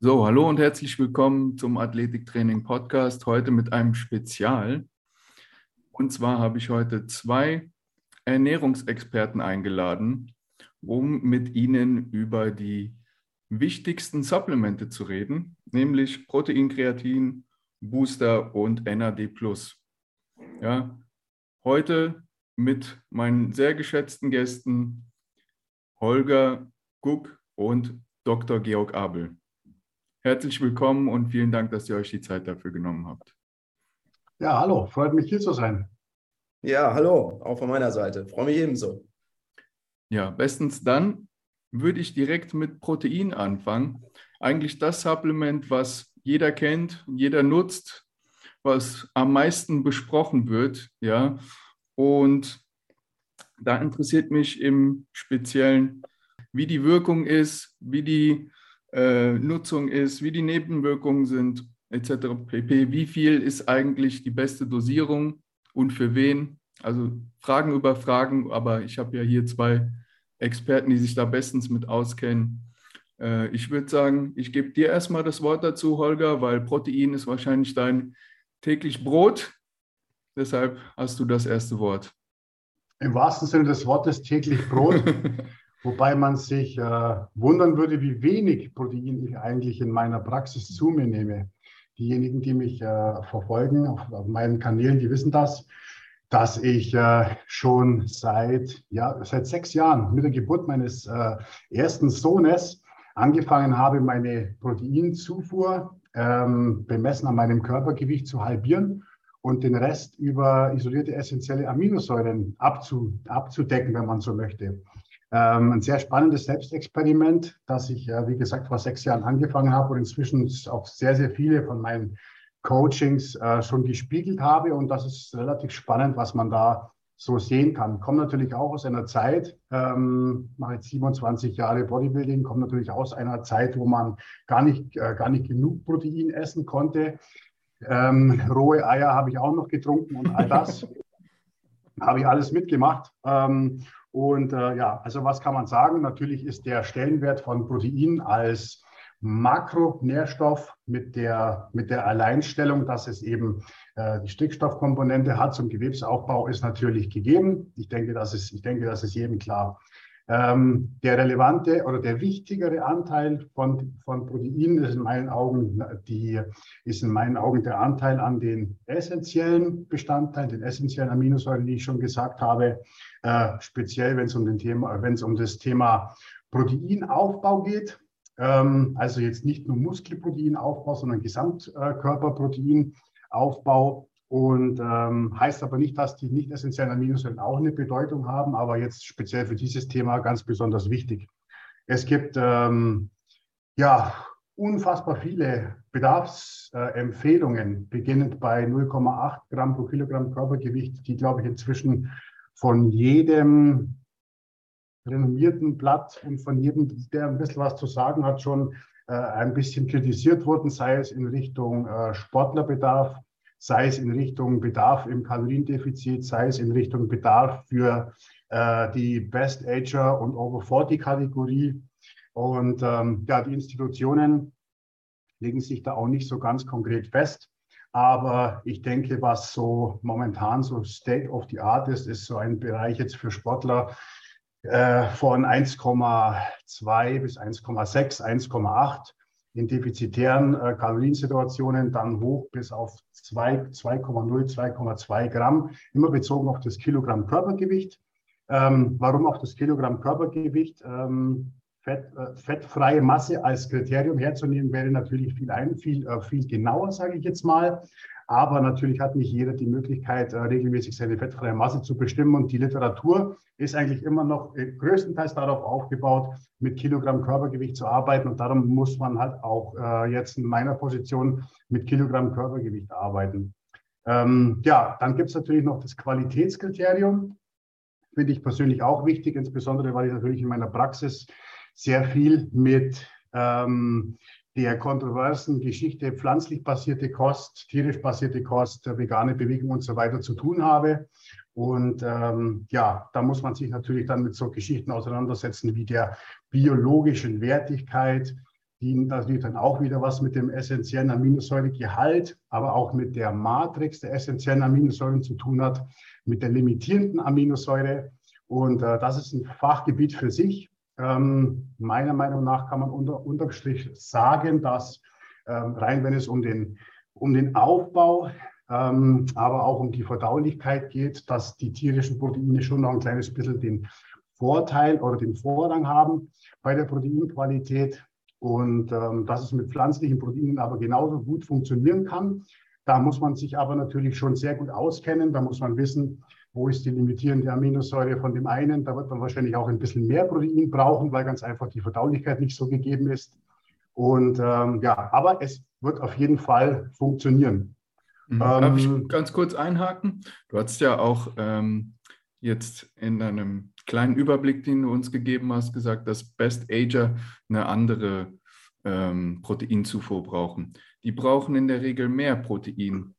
So, hallo und herzlich willkommen zum Athletiktraining Podcast. Heute mit einem Spezial. Und zwar habe ich heute zwei Ernährungsexperten eingeladen, um mit ihnen über die wichtigsten Supplemente zu reden, nämlich Protein, Kreatin, Booster und NAD+. Ja, heute mit meinen sehr geschätzten Gästen Holger Guck und Dr. Georg Abel. Herzlich willkommen und vielen Dank, dass ihr euch die Zeit dafür genommen habt. Ja, hallo, freut mich hier zu sein. Ja, hallo, auch von meiner Seite. Freue mich ebenso. Ja, bestens dann würde ich direkt mit Protein anfangen. Eigentlich das Supplement, was jeder kennt, jeder nutzt, was am meisten besprochen wird, ja. Und da interessiert mich im Speziellen, wie die Wirkung ist, wie die äh, Nutzung ist, wie die Nebenwirkungen sind, etc. pp. Wie viel ist eigentlich die beste Dosierung und für wen? Also Fragen über Fragen, aber ich habe ja hier zwei Experten, die sich da bestens mit auskennen. Äh, ich würde sagen, ich gebe dir erstmal das Wort dazu, Holger, weil Protein ist wahrscheinlich dein täglich Brot. Deshalb hast du das erste Wort. Im wahrsten Sinne des Wortes täglich Brot. Wobei man sich äh, wundern würde, wie wenig Protein ich eigentlich in meiner Praxis zu mir nehme. Diejenigen, die mich äh, verfolgen auf, auf, meinen Kanälen, die wissen das, dass ich äh, schon seit, ja, seit sechs Jahren mit der Geburt meines äh, ersten Sohnes angefangen habe, meine Proteinzufuhr ähm, bemessen an meinem Körpergewicht zu halbieren und den Rest über isolierte essentielle Aminosäuren abzu, abzudecken, wenn man so möchte. Ähm, ein sehr spannendes Selbstexperiment, das ich, äh, wie gesagt, vor sechs Jahren angefangen habe und inzwischen auch sehr, sehr viele von meinen Coachings äh, schon gespiegelt habe. Und das ist relativ spannend, was man da so sehen kann. Ich komme natürlich auch aus einer Zeit, ähm, mache jetzt 27 Jahre Bodybuilding, komme natürlich aus einer Zeit, wo man gar nicht, äh, gar nicht genug Protein essen konnte. Ähm, rohe Eier habe ich auch noch getrunken und all das habe ich alles mitgemacht. Ähm, und äh, ja, also was kann man sagen? Natürlich ist der Stellenwert von Protein als Makronährstoff mit der, mit der Alleinstellung, dass es eben äh, die Stickstoffkomponente hat zum Gewebsaufbau, ist natürlich gegeben. Ich denke, das ist, ich denke, das ist jedem klar. Ähm, der relevante oder der wichtigere Anteil von, von Protein ist in meinen Augen die, ist in meinen Augen der Anteil an den essentiellen Bestandteilen, den essentiellen Aminosäuren, die ich schon gesagt habe. Äh, speziell, wenn es um den Thema, wenn es um das Thema Proteinaufbau geht. Ähm, also jetzt nicht nur Muskelproteinaufbau, sondern Gesamtkörperproteinaufbau. Und ähm, heißt aber nicht, dass die nicht essentiellen Aminosäuren auch eine Bedeutung haben, aber jetzt speziell für dieses Thema ganz besonders wichtig. Es gibt ähm, ja unfassbar viele Bedarfsempfehlungen, äh, beginnend bei 0,8 Gramm pro Kilogramm Körpergewicht, die, glaube ich, inzwischen von jedem renommierten Blatt und von jedem, der ein bisschen was zu sagen hat, schon äh, ein bisschen kritisiert wurden, sei es in Richtung äh, Sportlerbedarf, sei es in Richtung Bedarf im Kaloriendefizit, sei es in Richtung Bedarf für äh, die Best Ager und Over 40 Kategorie. Und ähm, ja, die Institutionen legen sich da auch nicht so ganz konkret fest. Aber ich denke, was so momentan so State of the Art ist, ist so ein Bereich jetzt für Sportler äh, von 1,2 bis 1,6, 1,8 in defizitären äh, Kaloriensituationen dann hoch bis auf 2,0, 2,2 Gramm, immer bezogen auf das Kilogramm Körpergewicht. Ähm, warum auf das Kilogramm Körpergewicht? Ähm, Fett, äh, fettfreie Masse als Kriterium herzunehmen, wäre natürlich viel, ein, viel, äh, viel genauer, sage ich jetzt mal. Aber natürlich hat nicht jeder die Möglichkeit, äh, regelmäßig seine fettfreie Masse zu bestimmen. Und die Literatur ist eigentlich immer noch äh, größtenteils darauf aufgebaut, mit Kilogramm Körpergewicht zu arbeiten. Und darum muss man halt auch äh, jetzt in meiner Position mit Kilogramm Körpergewicht arbeiten. Ähm, ja, dann gibt es natürlich noch das Qualitätskriterium. Finde ich persönlich auch wichtig, insbesondere weil ich natürlich in meiner Praxis sehr viel mit ähm, der kontroversen Geschichte pflanzlich basierte Kost, tierisch basierte Kost, vegane Bewegung und so weiter zu tun habe. Und ähm, ja, da muss man sich natürlich dann mit so Geschichten auseinandersetzen wie der biologischen Wertigkeit, die natürlich dann auch wieder was mit dem essentiellen Aminosäuregehalt, aber auch mit der Matrix der essentiellen Aminosäuren zu tun hat, mit der limitierenden Aminosäure. Und äh, das ist ein Fachgebiet für sich. Ähm, meiner Meinung nach kann man unter, unterm Strich sagen, dass ähm, rein, wenn es um den, um den Aufbau, ähm, aber auch um die Verdaulichkeit geht, dass die tierischen Proteine schon noch ein kleines bisschen den Vorteil oder den Vorrang haben bei der Proteinqualität und ähm, dass es mit pflanzlichen Proteinen aber genauso gut funktionieren kann. Da muss man sich aber natürlich schon sehr gut auskennen. Da muss man wissen, wo ist die limitierende Aminosäure von dem einen. Da wird man wahrscheinlich auch ein bisschen mehr Protein brauchen, weil ganz einfach die Verdaulichkeit nicht so gegeben ist. Und ähm, ja, aber es wird auf jeden Fall funktionieren. Mhm. Darf ich ähm, ganz kurz einhaken? Du hast ja auch ähm, jetzt in einem kleinen Überblick, den du uns gegeben hast, gesagt, dass Best Ager eine andere ähm, Proteinzufuhr brauchen. Die brauchen in der Regel mehr Protein,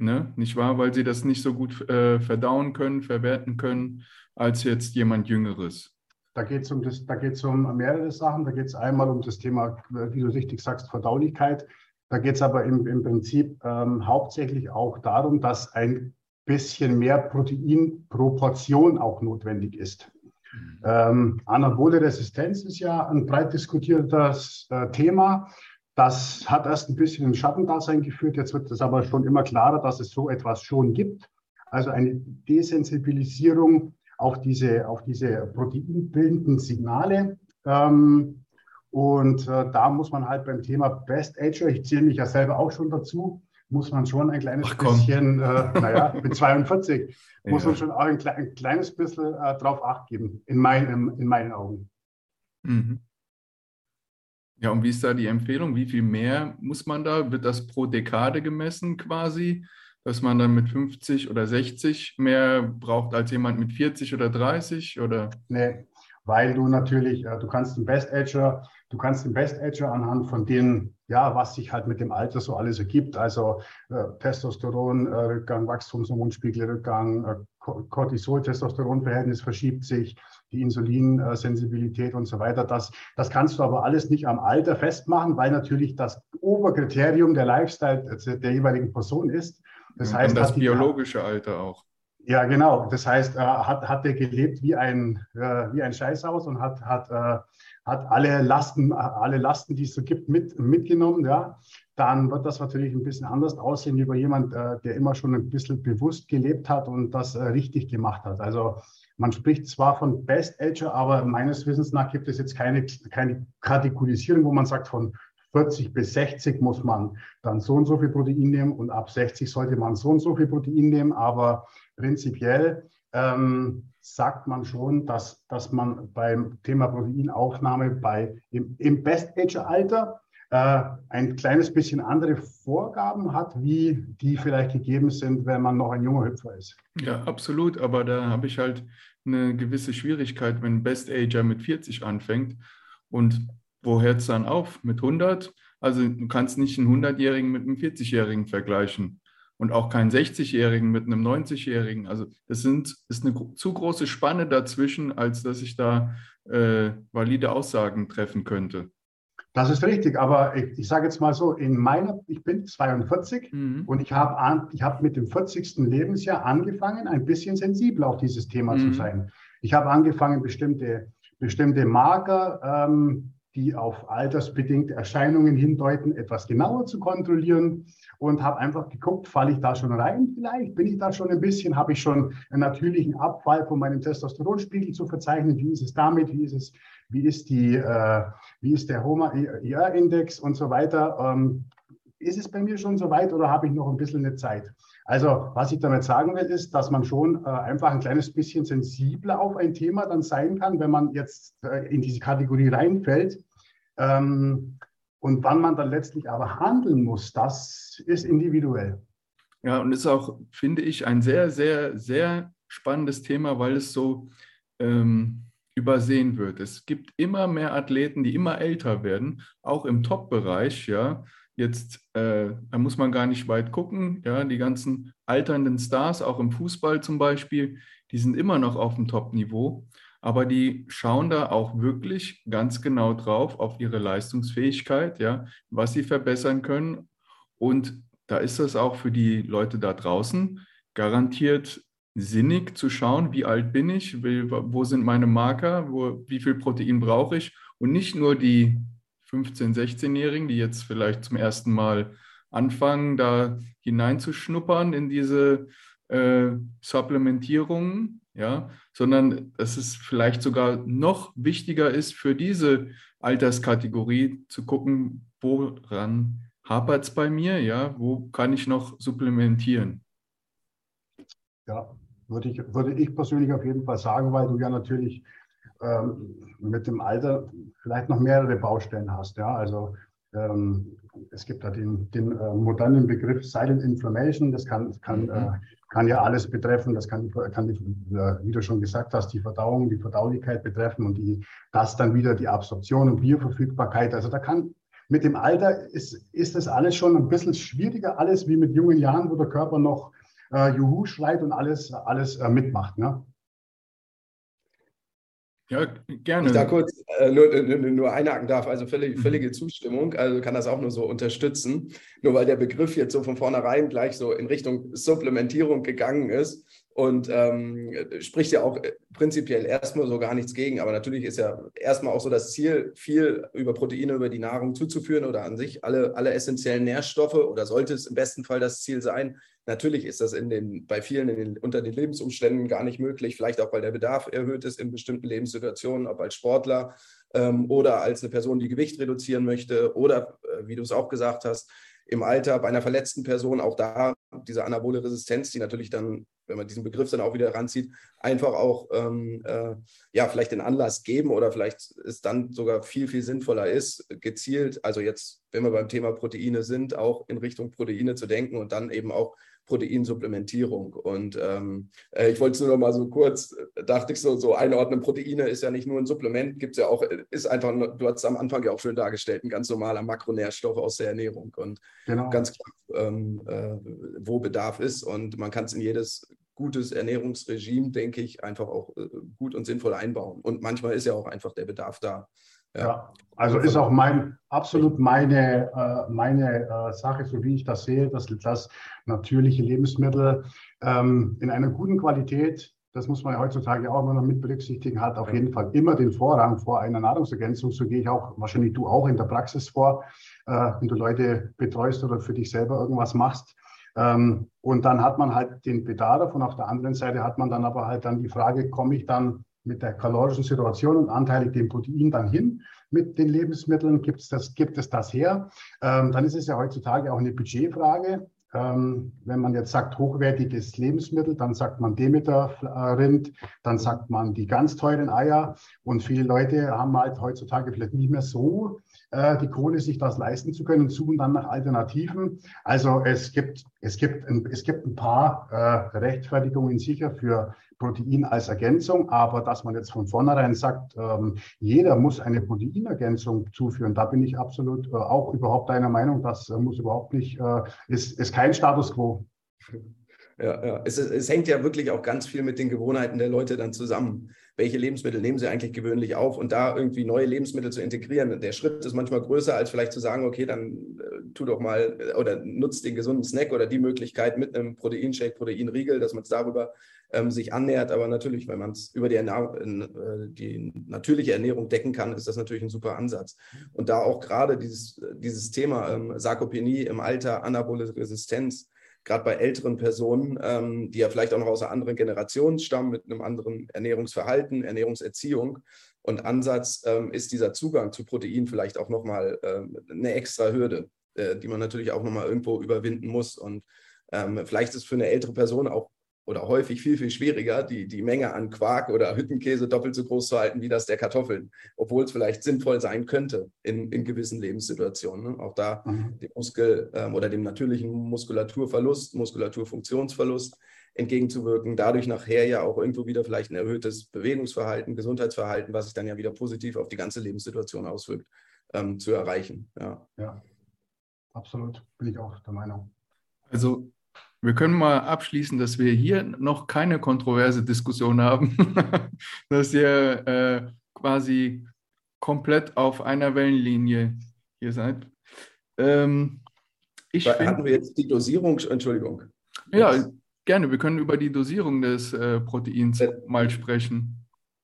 ne? nicht wahr? Weil sie das nicht so gut äh, verdauen können, verwerten können, als jetzt jemand Jüngeres. Da geht es um, um mehrere Sachen. Da geht es einmal um das Thema, wie du richtig sagst, Verdaulichkeit. Da geht es aber im, im Prinzip ähm, hauptsächlich auch darum, dass ein bisschen mehr Proteinproportion auch notwendig ist. Mhm. Ähm, Anabole Resistenz ist ja ein breit diskutiertes äh, Thema. Das hat erst ein bisschen ein Schattendasein geführt. Jetzt wird es aber schon immer klarer, dass es so etwas schon gibt. Also eine Desensibilisierung auf diese, auf diese proteinbildenden Signale. Ähm, und äh, da muss man halt beim Thema Best Ager, ich zähle mich ja selber auch schon dazu, muss man schon ein kleines bisschen, äh, naja, mit 42, ja. muss man schon auch ein, ein kleines bisschen äh, drauf acht geben, in, meinem, in meinen Augen. Mhm. Ja, und wie ist da die Empfehlung? Wie viel mehr muss man da? Wird das pro Dekade gemessen quasi? Dass man dann mit 50 oder 60 mehr braucht als jemand mit 40 oder 30? Oder? Nee, weil du natürlich, äh, du kannst den Best Edger, du kannst den Best Edger anhand von denen, ja, was sich halt mit dem Alter so alles ergibt, also äh, Testosteronrückgang, äh, Wachstumshormonspiegelrückgang, äh, Cortisol-Testosteron-Verhältnis verschiebt sich, die Insulinsensibilität und so weiter. Das, das kannst du aber alles nicht am Alter festmachen, weil natürlich das Oberkriterium der Lifestyle der jeweiligen Person ist. Das heißt, das biologische Alter auch. Ja, genau. Das heißt, äh, hat, hat er gelebt wie ein, äh, wie ein Scheißhaus und hat, hat, äh, hat alle Lasten, alle Lasten, die es so gibt, mit, mitgenommen, ja, dann wird das natürlich ein bisschen anders aussehen wie bei jemand, äh, der immer schon ein bisschen bewusst gelebt hat und das äh, richtig gemacht hat. Also man spricht zwar von Best Ager, aber meines Wissens nach gibt es jetzt keine, keine Kategorisierung, wo man sagt, von 40 bis 60 muss man dann so und so viel Protein nehmen und ab 60 sollte man so und so viel Protein nehmen. Aber prinzipiell ähm, sagt man schon, dass, dass man beim Thema Proteinaufnahme bei, im, im Best-Age-Alter äh, ein kleines bisschen andere Vorgaben hat, wie die vielleicht gegeben sind, wenn man noch ein junger Hüpfer ist. Ja, absolut. Aber da habe ich halt eine gewisse Schwierigkeit, wenn Best-Ager mit 40 anfängt und wo hört es dann auf? Mit 100? Also du kannst nicht einen 100-Jährigen mit einem 40-Jährigen vergleichen und auch keinen 60-Jährigen mit einem 90-Jährigen. Also das sind, ist eine zu große Spanne dazwischen, als dass ich da äh, valide Aussagen treffen könnte. Das ist richtig, aber ich, ich sage jetzt mal so, in meiner, ich bin 42 mhm. und ich habe ich hab mit dem 40. Lebensjahr angefangen, ein bisschen sensibel auf dieses Thema mhm. zu sein. Ich habe angefangen, bestimmte, bestimmte Marker ähm, die auf altersbedingte Erscheinungen hindeuten, etwas genauer zu kontrollieren und habe einfach geguckt, falle ich da schon rein vielleicht, bin ich da schon ein bisschen, habe ich schon einen natürlichen Abfall von meinem Testosteronspiegel zu verzeichnen, wie ist es damit, wie ist es, wie ist die, äh, wie ist der HOMA-IR-Index und so weiter. Ähm, ist es bei mir schon so weit oder habe ich noch ein bisschen eine Zeit? Also, was ich damit sagen will, ist, dass man schon äh, einfach ein kleines bisschen sensibler auf ein Thema dann sein kann, wenn man jetzt äh, in diese Kategorie reinfällt. Ähm, und wann man dann letztlich aber handeln muss, das ist individuell. Ja, und ist auch, finde ich, ein sehr, sehr, sehr spannendes Thema, weil es so ähm, übersehen wird. Es gibt immer mehr Athleten, die immer älter werden, auch im Top-Bereich, ja. Jetzt, äh, da muss man gar nicht weit gucken. Ja, die ganzen alternden Stars, auch im Fußball zum Beispiel, die sind immer noch auf dem Top-Niveau. aber die schauen da auch wirklich ganz genau drauf auf ihre Leistungsfähigkeit, ja, was sie verbessern können. Und da ist das auch für die Leute da draußen garantiert sinnig zu schauen, wie alt bin ich, wo sind meine Marker, wo, wie viel Protein brauche ich? Und nicht nur die 15-, 16-Jährigen, die jetzt vielleicht zum ersten Mal anfangen, da hineinzuschnuppern in diese äh, Supplementierungen, ja, sondern dass es vielleicht sogar noch wichtiger ist für diese Alterskategorie zu gucken, woran hapert es bei mir, ja, wo kann ich noch supplementieren. Ja, würde ich, würde ich persönlich auf jeden Fall sagen, weil du ja natürlich ähm, mit dem Alter vielleicht noch mehrere Baustellen hast. Ja, also ähm, es gibt da den, den äh, modernen Begriff Silent Inflammation. Das kann, kann, mhm. äh, kann ja alles betreffen. Das kann, kann die, wie du schon gesagt hast, die Verdauung, die Verdaulichkeit betreffen und die, das dann wieder die Absorption und Bioverfügbarkeit. Also da kann mit dem Alter ist, ist das alles schon ein bisschen schwieriger, alles wie mit jungen Jahren, wo der Körper noch äh, Juhu schreit und alles, alles äh, mitmacht. Ne? Ja, gerne. Ich da kurz äh, nur, nur, nur einhaken darf, also völlig, mhm. völlige Zustimmung, also kann das auch nur so unterstützen. Nur weil der Begriff jetzt so von vornherein gleich so in Richtung Supplementierung gegangen ist und ähm, spricht ja auch äh, prinzipiell erstmal so gar nichts gegen, aber natürlich ist ja erstmal auch so das Ziel, viel über Proteine, über die Nahrung zuzuführen oder an sich alle, alle essentiellen Nährstoffe oder sollte es im besten Fall das Ziel sein, Natürlich ist das in den, bei vielen den, unter den Lebensumständen gar nicht möglich, vielleicht auch weil der Bedarf erhöht ist in bestimmten Lebenssituationen, ob als Sportler ähm, oder als eine Person, die Gewicht reduzieren möchte oder, äh, wie du es auch gesagt hast, im Alter bei einer verletzten Person auch da diese anabole Resistenz, die natürlich dann, wenn man diesen Begriff dann auch wieder ranzieht, einfach auch ähm, äh, ja vielleicht den Anlass geben oder vielleicht es dann sogar viel viel sinnvoller ist, gezielt, also jetzt, wenn wir beim Thema Proteine sind, auch in Richtung Proteine zu denken und dann eben auch Proteinsupplementierung. Und ähm, äh, ich wollte es nur noch mal so kurz, äh, dachte ich so, so einordnen, Proteine ist ja nicht nur ein Supplement, gibt es ja auch, äh, ist einfach, du hast es am Anfang ja auch schön dargestellt, ein ganz normaler Makronährstoff aus der Ernährung. Und genau. ganz klar, ähm, äh, wo Bedarf ist. Und man kann es in jedes gutes Ernährungsregime, denke ich, einfach auch äh, gut und sinnvoll einbauen. Und manchmal ist ja auch einfach der Bedarf da. Ja. ja. also ist auch mein absolut meine, äh, meine äh, Sache, so wie ich das sehe, dass, dass natürliche Lebensmittel ähm, in einer guten Qualität, das muss man ja heutzutage auch immer noch mit berücksichtigen, hat auf jeden Fall immer den Vorrang vor einer Nahrungsergänzung. So gehe ich auch, wahrscheinlich du auch in der Praxis vor, äh, wenn du Leute betreust oder für dich selber irgendwas machst. Ähm, und dann hat man halt den Bedarf und auf der anderen Seite hat man dann aber halt dann die Frage, komme ich dann mit der kalorischen Situation und anteilig dem Protein dann hin mit den Lebensmitteln? Gibt es das, gibt es das her? Ähm, dann ist es ja heutzutage auch eine Budgetfrage. Ähm, wenn man jetzt sagt, hochwertiges Lebensmittel, dann sagt man Demeter-Rind, dann sagt man die ganz teuren Eier. Und viele Leute haben halt heutzutage vielleicht nicht mehr so äh, die Kohle, sich das leisten zu können und suchen dann nach Alternativen. Also es gibt, es gibt, ein, es gibt ein paar äh, Rechtfertigungen sicher für Protein als Ergänzung, aber dass man jetzt von vornherein sagt, ähm, jeder muss eine Proteinergänzung zuführen, da bin ich absolut äh, auch überhaupt deiner Meinung, das äh, muss überhaupt nicht, äh, ist, ist kein Status quo. Ja, ja. Es, es, hängt ja wirklich auch ganz viel mit den Gewohnheiten der Leute dann zusammen. Welche Lebensmittel nehmen sie eigentlich gewöhnlich auf und da irgendwie neue Lebensmittel zu integrieren? Der Schritt ist manchmal größer, als vielleicht zu sagen, okay, dann äh, tu doch mal oder nutzt den gesunden Snack oder die Möglichkeit mit einem Proteinshake, Proteinriegel, dass man es darüber ähm, sich annähert. Aber natürlich, wenn man es über die, äh, die, natürliche Ernährung decken kann, ist das natürlich ein super Ansatz. Und da auch gerade dieses, dieses Thema ähm, Sarkopenie im Alter, anabole Resistenz, gerade bei älteren Personen, ähm, die ja vielleicht auch noch aus einer anderen Generation stammen, mit einem anderen Ernährungsverhalten, Ernährungserziehung und Ansatz, ähm, ist dieser Zugang zu Protein vielleicht auch nochmal ähm, eine extra Hürde, äh, die man natürlich auch nochmal irgendwo überwinden muss. Und ähm, vielleicht ist für eine ältere Person auch oder häufig viel, viel schwieriger, die, die Menge an Quark oder Hüttenkäse doppelt so groß zu halten wie das der Kartoffeln, obwohl es vielleicht sinnvoll sein könnte in, in gewissen Lebenssituationen. Ne? Auch da mhm. dem Muskel ähm, oder dem natürlichen Muskulaturverlust, Muskulaturfunktionsverlust entgegenzuwirken, dadurch nachher ja auch irgendwo wieder vielleicht ein erhöhtes Bewegungsverhalten, Gesundheitsverhalten, was sich dann ja wieder positiv auf die ganze Lebenssituation auswirkt, ähm, zu erreichen. Ja. ja, absolut, bin ich auch der Meinung. Also Wir können mal abschließen, dass wir hier noch keine kontroverse Diskussion haben, dass ihr äh, quasi komplett auf einer Wellenlinie hier seid. Ähm, ich Hatten find, wir jetzt die Dosierung, Entschuldigung. Ja, gerne. Wir können über die Dosierung des äh, Proteins äh, mal sprechen.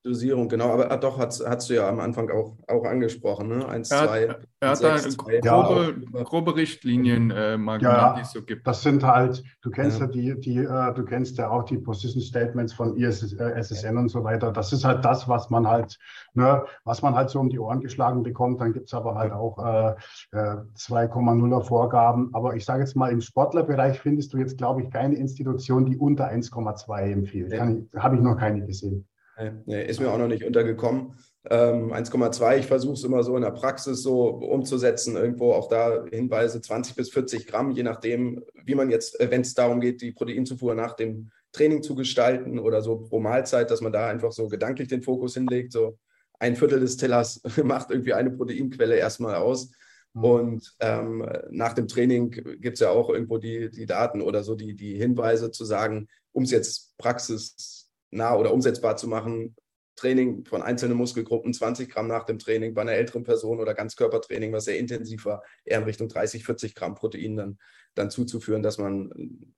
Dosierung, genau. Aber ah, doch, hast, hast du ja am Anfang auch, auch angesprochen, ne? Eins, er zwei. Er hat da grobe, ja, grobe Richtlinien äh, mal ja, genannt, die es so gibt. Das sind halt, du kennst ja, ja die, die äh, du kennst ja auch die Position Statements von ISS, äh, SSN und so weiter. Das ist halt das, was man halt, ne, was man halt so um die Ohren geschlagen bekommt. Dann gibt es aber halt auch äh, 2,0er äh, Vorgaben. Aber ich sage jetzt mal, im Sportlerbereich findest du jetzt, glaube ich, keine Institution, die unter 1,2 empfiehlt. Habe ich noch keine gesehen. Nee, ist mir auch noch nicht untergekommen. Ähm, 1,2, ich versuche es immer so in der Praxis so umzusetzen, irgendwo auch da Hinweise 20 bis 40 Gramm, je nachdem, wie man jetzt, äh, wenn es darum geht, die Proteinzufuhr nach dem Training zu gestalten oder so pro Mahlzeit, dass man da einfach so gedanklich den Fokus hinlegt, so ein Viertel des Tellers macht irgendwie eine Proteinquelle erstmal aus. Mhm. Und ähm, nach dem Training gibt es ja auch irgendwo die, die Daten oder so die, die Hinweise zu sagen, um es jetzt praxis nah oder umsetzbar zu machen. Training von einzelnen Muskelgruppen, 20 Gramm nach dem Training bei einer älteren Person oder Ganzkörpertraining, was sehr intensiv war, eher in Richtung 30, 40 Gramm Protein dann, dann zuzuführen, dass man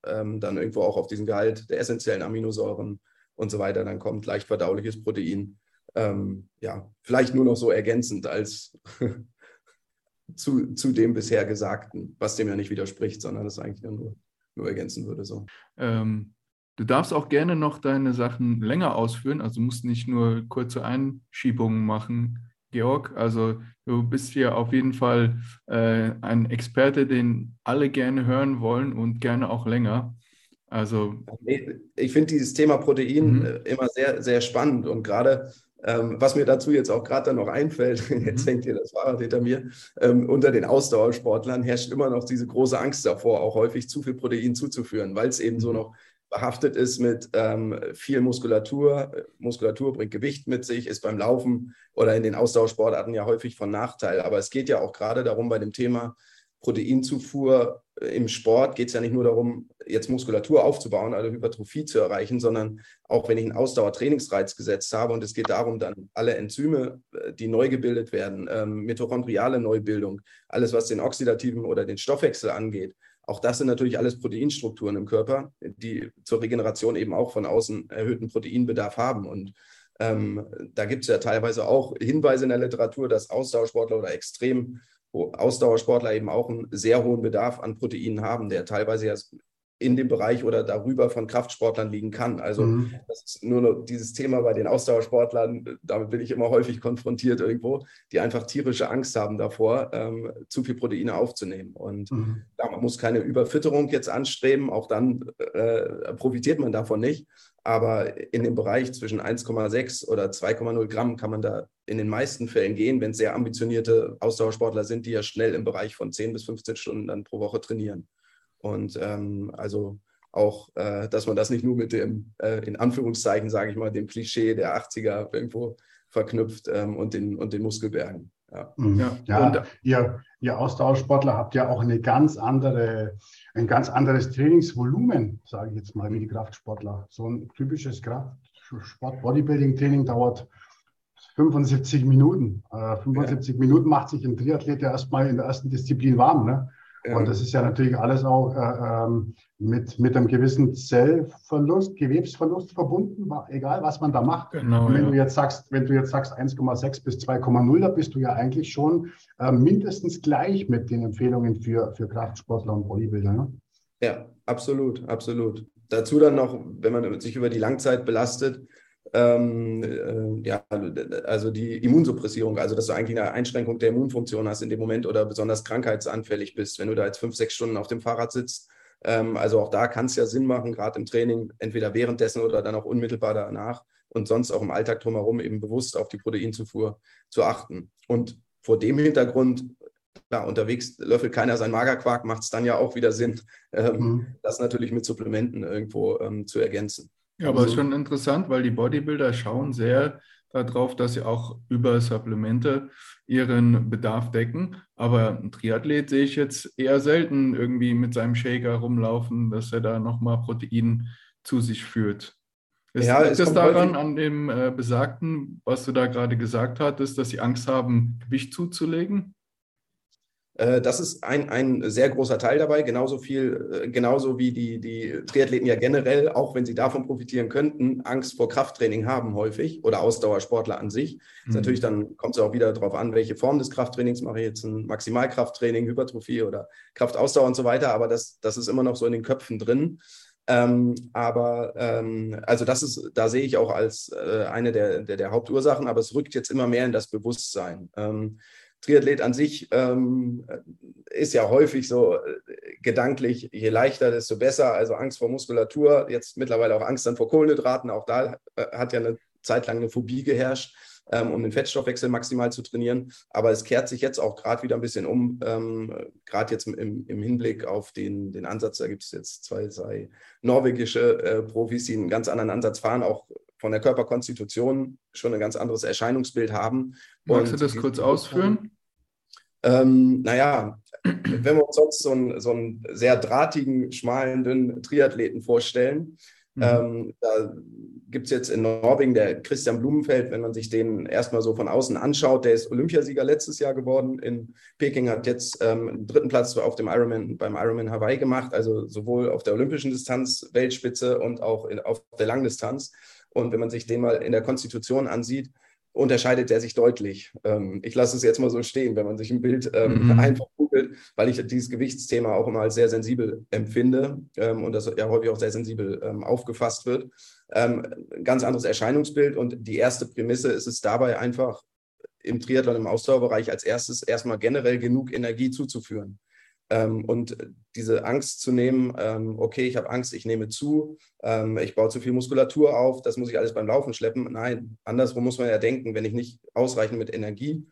ähm, dann irgendwo auch auf diesen Gehalt der essentiellen Aminosäuren und so weiter dann kommt, leicht verdauliches Protein. Ähm, ja, vielleicht nur noch so ergänzend als zu, zu dem bisher Gesagten, was dem ja nicht widerspricht, sondern das eigentlich nur, nur ergänzen würde. So. Ähm, Du darfst auch gerne noch deine Sachen länger ausführen, also musst nicht nur kurze Einschiebungen machen, Georg. Also du bist hier auf jeden Fall äh, ein Experte, den alle gerne hören wollen und gerne auch länger. Also ich finde dieses Thema Protein mhm. Äh, immer sehr, sehr spannend und gerade ähm, was mir dazu jetzt auch gerade dann noch einfällt, jetzt mhm. hängt hier das Fahrrad hinter mir, ähm, unter den Ausdauersportlern herrscht immer noch diese große Angst davor, auch häufig zu viel Protein zuzuführen, weil es eben so mhm. noch behaftet ist mit ähm, viel Muskulatur. Muskulatur bringt Gewicht mit sich, ist beim Laufen oder in den Ausdauersportarten ja häufig von Nachteil. Aber es geht ja auch gerade darum, bei dem Thema Proteinzufuhr äh, im Sport geht es ja nicht nur darum, jetzt Muskulatur aufzubauen, also Hypertrophie zu erreichen, sondern auch wenn ich einen Ausdauertrainingsreiz gesetzt habe und es geht darum, dann alle Enzyme, äh, die neu gebildet werden, ähm, mitochondriale Neubildung, alles, was den oxidativen oder den Stoffwechsel angeht, auch das sind natürlich alles Proteinstrukturen im Körper, die zur Regeneration eben auch von außen erhöhten Proteinbedarf haben. Und ähm, da gibt es ja teilweise auch Hinweise in der Literatur, dass Ausdauersportler oder extrem Ausdauersportler eben auch einen sehr hohen Bedarf an Proteinen haben, der teilweise ja in dem Bereich oder darüber von Kraftsportlern liegen kann. Also mhm. das ist nur noch dieses Thema bei den Ausdauersportlern, damit bin ich immer häufig konfrontiert irgendwo, die einfach tierische Angst haben davor, ähm, zu viel Proteine aufzunehmen. Und mhm. ja, man muss keine Überfütterung jetzt anstreben, auch dann äh, profitiert man davon nicht. Aber in dem Bereich zwischen 1,6 oder 2,0 Gramm kann man da in den meisten Fällen gehen, wenn es sehr ambitionierte Ausdauersportler sind, die ja schnell im Bereich von 10 bis 15 Stunden dann pro Woche trainieren. Und ähm, also auch, äh, dass man das nicht nur mit dem, äh, in Anführungszeichen, sage ich mal, dem Klischee der 80er irgendwo verknüpft ähm, und, den, und den Muskelbergen. Ja, mhm. ja, ja und, ihr, ihr Austauschsportler habt ja auch eine ganz andere, ein ganz anderes Trainingsvolumen, sage ich jetzt mal, wie die Kraftsportler. So ein typisches Kraftsport-Bodybuilding-Training dauert 75 Minuten. Äh, 75 ja. Minuten macht sich ein Triathlet ja erstmal in der ersten Disziplin warm. Ne? Und das ist ja natürlich alles auch äh, ähm, mit, mit einem gewissen Zellverlust, Gewebsverlust verbunden, egal was man da macht. Genau, Und wenn ja. du jetzt sagst, wenn du jetzt sagst 1,6 bis 2,0, da bist du ja eigentlich schon äh, mindestens gleich mit den Empfehlungen für, für Kraftsportler und Bodybuilder. Ne? Ja, absolut, absolut. Dazu dann noch, wenn man sich über die Langzeit belastet, ähm, äh, ja, also die Immunsuppressierung, also dass du eigentlich eine Einschränkung der Immunfunktion hast in dem Moment oder besonders krankheitsanfällig bist, wenn du da jetzt fünf, sechs Stunden auf dem Fahrrad sitzt. Ähm, also auch da kann es ja Sinn machen, gerade im Training, entweder währenddessen oder dann auch unmittelbar danach und sonst auch im Alltag drumherum eben bewusst auf die Proteinzufuhr zu achten. Und vor dem Hintergrund klar, unterwegs löffelt keiner sein Magerquark, macht es dann ja auch wieder Sinn, ähm, mhm. das natürlich mit Supplementen irgendwo ähm, zu ergänzen. Ja, aber es ist also schon interessant, weil die Bodybuilder schauen sehr darauf, dass sie auch über Supplemente ihren Bedarf decken. Aber ein Triathlet sehe ich jetzt eher selten irgendwie mit seinem Shaker rumlaufen, dass er da nochmal Protein zu sich führt. Ist, ja, liegt es daran, an dem äh, Besagten, was du da gerade gesagt hattest, dass sie Angst haben, Gewicht zuzulegen? Äh, das ist ein, ein sehr großer Teil dabei, genauso viel, äh, genauso wie die, die Triathleten ja generell, auch wenn sie davon profitieren könnten, Angst vor Krafttraining haben häufig oder Ausdauersportler an sich. Mhm. Natürlich dann kommt es auch wieder darauf an, welche Form des Krafttrainings mache ich jetzt ein Maximalkrafttraining, Hypertrophie oder Kraftausdauer und so weiter, aber das, das ist immer noch so in den Köpfen drin. Ähm, aber ähm, also das ist, da sehe ich auch als äh, eine der, der, der, Hauptursachen, aber es rückt jetzt immer mehr in das Bewusstsein. Ähm, Triathlet an sich ähm, ist ja häufig so äh, gedanklich, je leichter, desto besser. Also Angst vor Muskulatur, jetzt mittlerweile auch Angst dann vor Kohlenhydraten. Auch da äh, hat ja eine Zeit lang eine Phobie geherrscht, ähm, um den Fettstoffwechsel maximal zu trainieren. Aber es kehrt sich jetzt auch gerade wieder ein bisschen um, ähm, gerade jetzt im, im, Hinblick auf den, den Ansatz. Da gibt es jetzt zwei, drei norwegische äh, Profis, die einen ganz anderen Ansatz fahren, auch von der Körperkonstitution schon ein ganz anderes Erscheinungsbild haben. Magst Und du das kurz ausführen? Ähm, naja, wenn wir uns sonst so einen, so einen sehr drahtigen, schmalen, dünnen Triathleten vorstellen, mhm. ähm, da gibt es jetzt in Norwegen der Christian Blumenfeld, wenn man sich den erstmal so von außen anschaut, der ist Olympiasieger letztes Jahr geworden in Peking, hat jetzt ähm, einen dritten Platz auf dem Ironman, beim Ironman Hawaii gemacht, also sowohl auf der olympischen Distanz Weltspitze und auch in, auf der Langdistanz. Und wenn man sich den mal in der Konstitution ansieht, unterscheidet er sich deutlich. Ähm, ich lasse es jetzt mal so stehen, wenn man sich ein Bild ähm, mhm. einfach googelt, weil ich dieses Gewichtsthema auch immer als sehr sensibel empfinde ähm, und das ja häufig auch sehr sensibel ähm, aufgefasst wird. Ähm, ganz anderes Erscheinungsbild und die erste Prämisse ist es dabei einfach im Triathlon, im Ausdauerbereich als erstes erstmal generell genug Energie zuzuführen. Ähm, und diese Angst zu nehmen, ähm, okay, ich habe Angst, ich nehme zu, ähm, ich baue zu viel Muskulatur auf, das muss ich alles beim Laufen schleppen. Nein, andersrum muss man ja denken, wenn ich nicht ausreichend mit Energie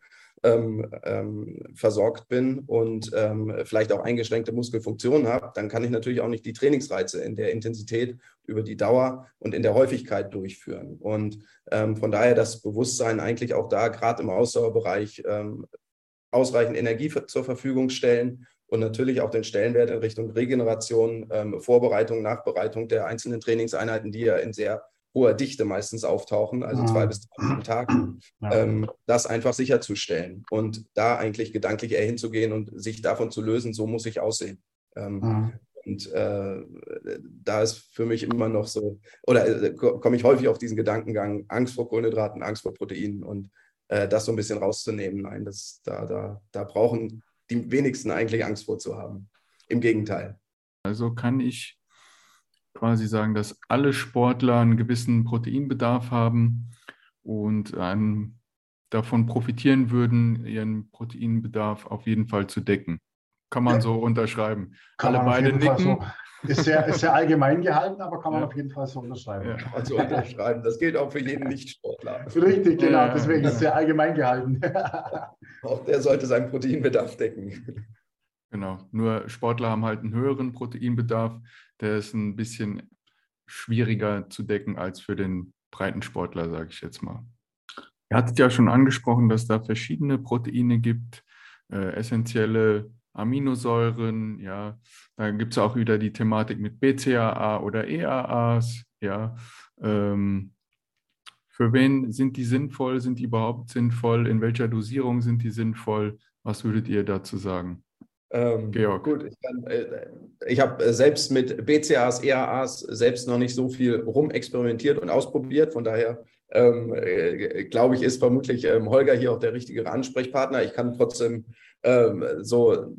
ähm, ähm, versorgt bin und ähm, vielleicht auch eingeschränkte Muskelfunktionen habe, dann kann ich natürlich auch nicht die Trainingsreize in der Intensität über die Dauer und in der Häufigkeit durchführen. Und von daher das Bewusstsein eigentlich auch da, gerade im Ausdauerbereich, ausreichend Energie zur Verfügung stellen und natürlich auch den Stellenwert in Richtung Regeneration, ähm, Vorbereitung, Nachbereitung der einzelnen Trainingseinheiten, die ja in sehr hoher Dichte meistens auftauchen, also zwei bis drei am Tag, ähm, das einfach sicherzustellen und da eigentlich gedanklich eher hinzugehen und sich davon zu lösen, so muss ich aussehen. Ähm, und äh, da ist für mich immer noch so, oder äh, komme ich häufig auf diesen Gedankengang, Angst vor Kohlenhydraten, Angst vor Proteinen und äh, das so ein bisschen rauszunehmen. Nein, das, da, da, da brauchen die wenigsten eigentlich Angst vor zu haben. Im Gegenteil. Also kann ich quasi sagen, dass alle Sportler einen gewissen Proteinbedarf haben und ähm, davon profitieren würden, ihren Proteinbedarf auf jeden Fall zu decken. Kann man ja. so unterschreiben. Kann Alle beide nicken. So. Ist sehr, ist sehr allgemein gehalten, aber kann man ja. auf jeden Fall so unterschreiben. Ja. Also unterschreiben. Das gilt auch für jeden Nichtsportler. Richtig, genau. Ja. Deswegen ist es sehr allgemein gehalten. auch der sollte seinen Proteinbedarf decken. Genau. Nur Sportler haben halt einen höheren Proteinbedarf. Der ist ein bisschen schwieriger zu decken als für den breiten Sportler, sage ich jetzt mal. Ihr hattet ja schon angesprochen, dass da verschiedene Proteine gibt, äh, essentielle Aminosäuren, ja, da gibt es auch wieder die Thematik mit BCAA oder EAAs, ja. Ähm, für wen sind die sinnvoll? Sind die überhaupt sinnvoll? In welcher Dosierung sind die sinnvoll? Was würdet ihr dazu sagen? Ähm, Georg. Gut, ich, äh, ich habe äh, selbst mit BCAAs, EAAs selbst noch nicht so viel rumexperimentiert und ausprobiert. Von daher ähm, äh, glaube ich, ist vermutlich ähm, Holger hier auch der richtige Ansprechpartner. Ich kann trotzdem ähm, so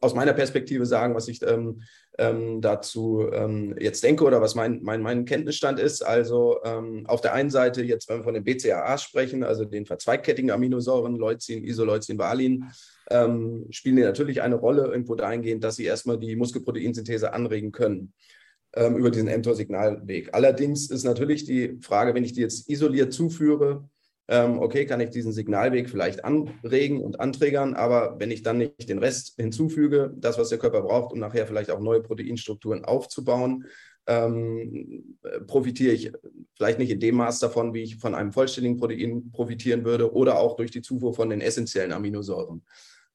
aus meiner Perspektive sagen, was ich ähm, ähm, dazu ähm, jetzt denke oder was mein, mein, mein Kenntnisstand ist. Also ähm, auf der einen Seite, jetzt wenn wir von den BCAAs sprechen, also den verzweigkettigen Aminosäuren, Leucin, Isoleucin, Valin, ähm, spielen die natürlich eine Rolle irgendwo dahingehend, dass sie erstmal die Muskelproteinsynthese anregen können über diesen mTOR-Signalweg. Allerdings ist natürlich die Frage, wenn ich die jetzt isoliert zuführe, okay, kann ich diesen Signalweg vielleicht anregen und anträgern, aber wenn ich dann nicht den Rest hinzufüge, das, was der Körper braucht, um nachher vielleicht auch neue Proteinstrukturen aufzubauen, ähm, profitiere ich vielleicht nicht in dem Maß davon, wie ich von einem vollständigen Protein profitieren würde oder auch durch die Zufuhr von den essentiellen Aminosäuren.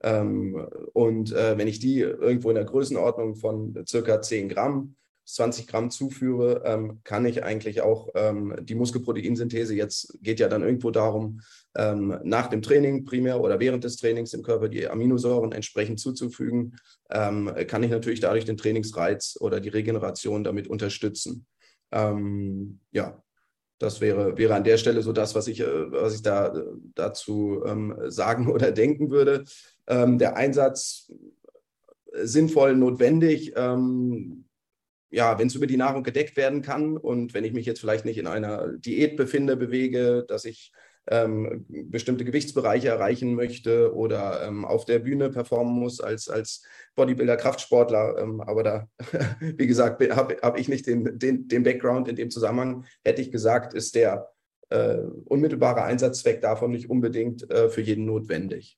Ähm, und äh, wenn ich die irgendwo in der Größenordnung von circa 10 Gramm 20 Gramm zuführe, ähm, kann ich eigentlich auch ähm, die Muskelproteinsynthese, jetzt geht ja dann irgendwo darum, ähm, nach dem Training primär oder während des Trainings dem Körper die Aminosäuren entsprechend zuzufügen, ähm, kann ich natürlich dadurch den Trainingsreiz oder die Regeneration damit unterstützen. Ähm, ja, das wäre, wäre an der Stelle so das, was ich, äh, was ich da äh, dazu ähm, sagen oder denken würde. der Einsatz sinnvoll, notwendig. Ähm, ja, wenn es über die Nahrung gedeckt werden kann und wenn ich mich jetzt vielleicht nicht in einer Diät befinde, bewege, dass ich ähm, bestimmte Gewichtsbereiche erreichen möchte oder ähm, auf der Bühne performen muss als, als Bodybuilder, Kraftsportler. Ähm, aber da, wie gesagt, habe hab ich nicht den, den, den Background in dem Zusammenhang. Hätte ich gesagt, ist der äh, unmittelbare Einsatzzweck davon nicht unbedingt äh, für jeden notwendig.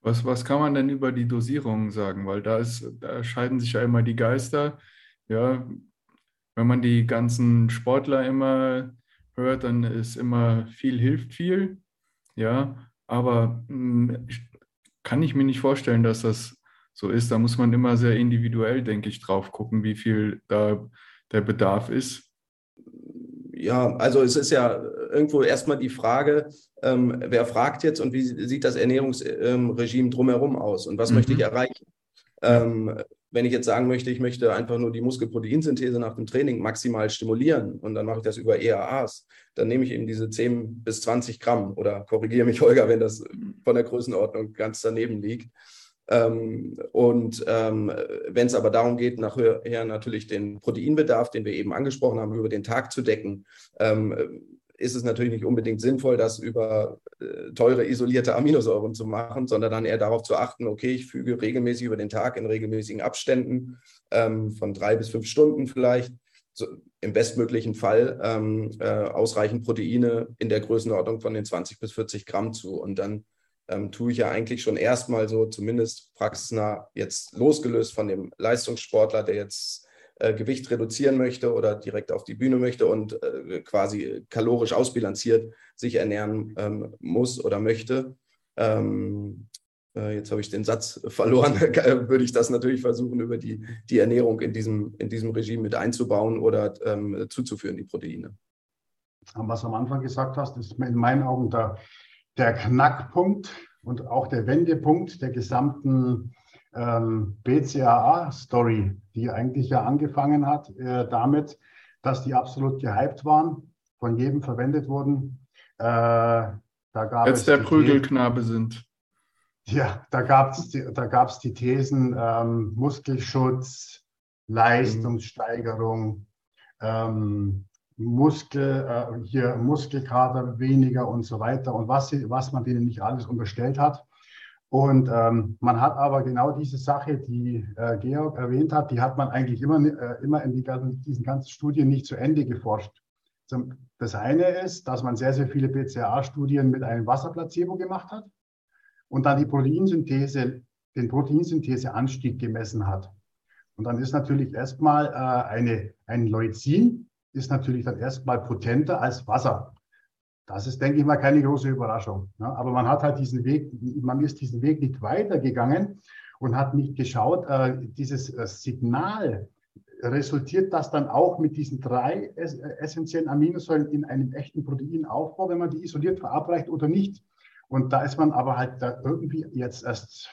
Was, was kann man denn über die Dosierung sagen? Weil da, ist, da scheiden sich ja immer die Geister ja, wenn man die ganzen Sportler immer hört, dann ist immer viel hilft viel. Ja, aber hm, kann ich mir nicht vorstellen, dass das so ist. Da muss man immer sehr individuell, denke ich, drauf gucken, wie viel da der Bedarf ist. Ja, also es ist ja irgendwo erstmal die Frage, ähm, wer fragt jetzt und wie sieht das Ernährungsregime drumherum aus und was mhm. möchte ich erreichen? Ähm, wenn ich jetzt sagen möchte, ich möchte einfach nur die Muskelproteinsynthese nach dem Training maximal stimulieren und dann mache ich das über EAAs, dann nehme ich eben diese 10 bis 20 Gramm oder korrigiere mich, Holger, wenn das von der Größenordnung ganz daneben liegt. Ähm, und ähm, wenn es aber darum geht, nachher natürlich den Proteinbedarf, den wir eben angesprochen haben, über den Tag zu decken, ähm, ist es natürlich nicht unbedingt sinnvoll, das über äh, teure isolierte Aminosäuren zu machen, sondern dann eher darauf zu achten, okay, ich füge regelmäßig über den Tag in regelmäßigen Abständen ähm, von drei bis fünf Stunden vielleicht, so, im bestmöglichen Fall ähm, äh, ausreichend Proteine in der Größenordnung von den 20 bis 40 Gramm zu. Und dann ähm, tue ich ja eigentlich schon erstmal so, zumindest praxisnah, jetzt losgelöst von dem Leistungssportler, der jetzt äh, Gewicht reduzieren möchte oder direkt auf die Bühne möchte und äh, quasi kalorisch ausbilanziert sich ernähren ähm, muss oder möchte. Ähm, äh, jetzt habe ich den Satz verloren, würde ich das natürlich versuchen, über die, die Ernährung in diesem, in diesem Regime mit einzubauen oder ähm, zuzuführen, die Proteine. Was du am Anfang gesagt hast, ist in meinen Augen der, der Knackpunkt und auch der Wendepunkt der gesamten ähm, BCAA-Story, die eigentlich ja angefangen hat äh, damit, dass die absolut gehypt waren, von jedem verwendet wurden. Äh, da gab Jetzt der Prügelknabe sind. Ja, da gab es die, da gab's die Thesen ähm, Muskelschutz, Leistungssteigerung, ähm, Muskel, äh, hier Muskelkater weniger und so weiter und was, was man denen nicht alles unterstellt hat. Und ähm, man hat aber genau diese Sache, die äh, Georg erwähnt hat, die hat man eigentlich immer, äh, immer in die ganzen, diesen ganzen Studien nicht zu Ende geforscht. Das eine ist, dass man sehr, sehr viele BCAA-Studien mit einem Wasserplacebo gemacht hat und dann die Proteinsynthese, den Proteinsyntheseanstieg gemessen hat. Und dann ist natürlich erstmal äh, eine, ein Leucin, ist natürlich dann erstmal potenter als Wasser. Das ist, denke ich mal, keine große Überraschung. Ja, aber man hat halt diesen Weg, man ist diesen Weg nicht weitergegangen und hat nicht geschaut, äh, dieses äh, Signal, resultiert das dann auch mit diesen drei äh, essentiellen Aminosäuren in einem echten Proteinaufbau, wenn man die isoliert verabreicht oder nicht? Und da ist man aber halt irgendwie jetzt erst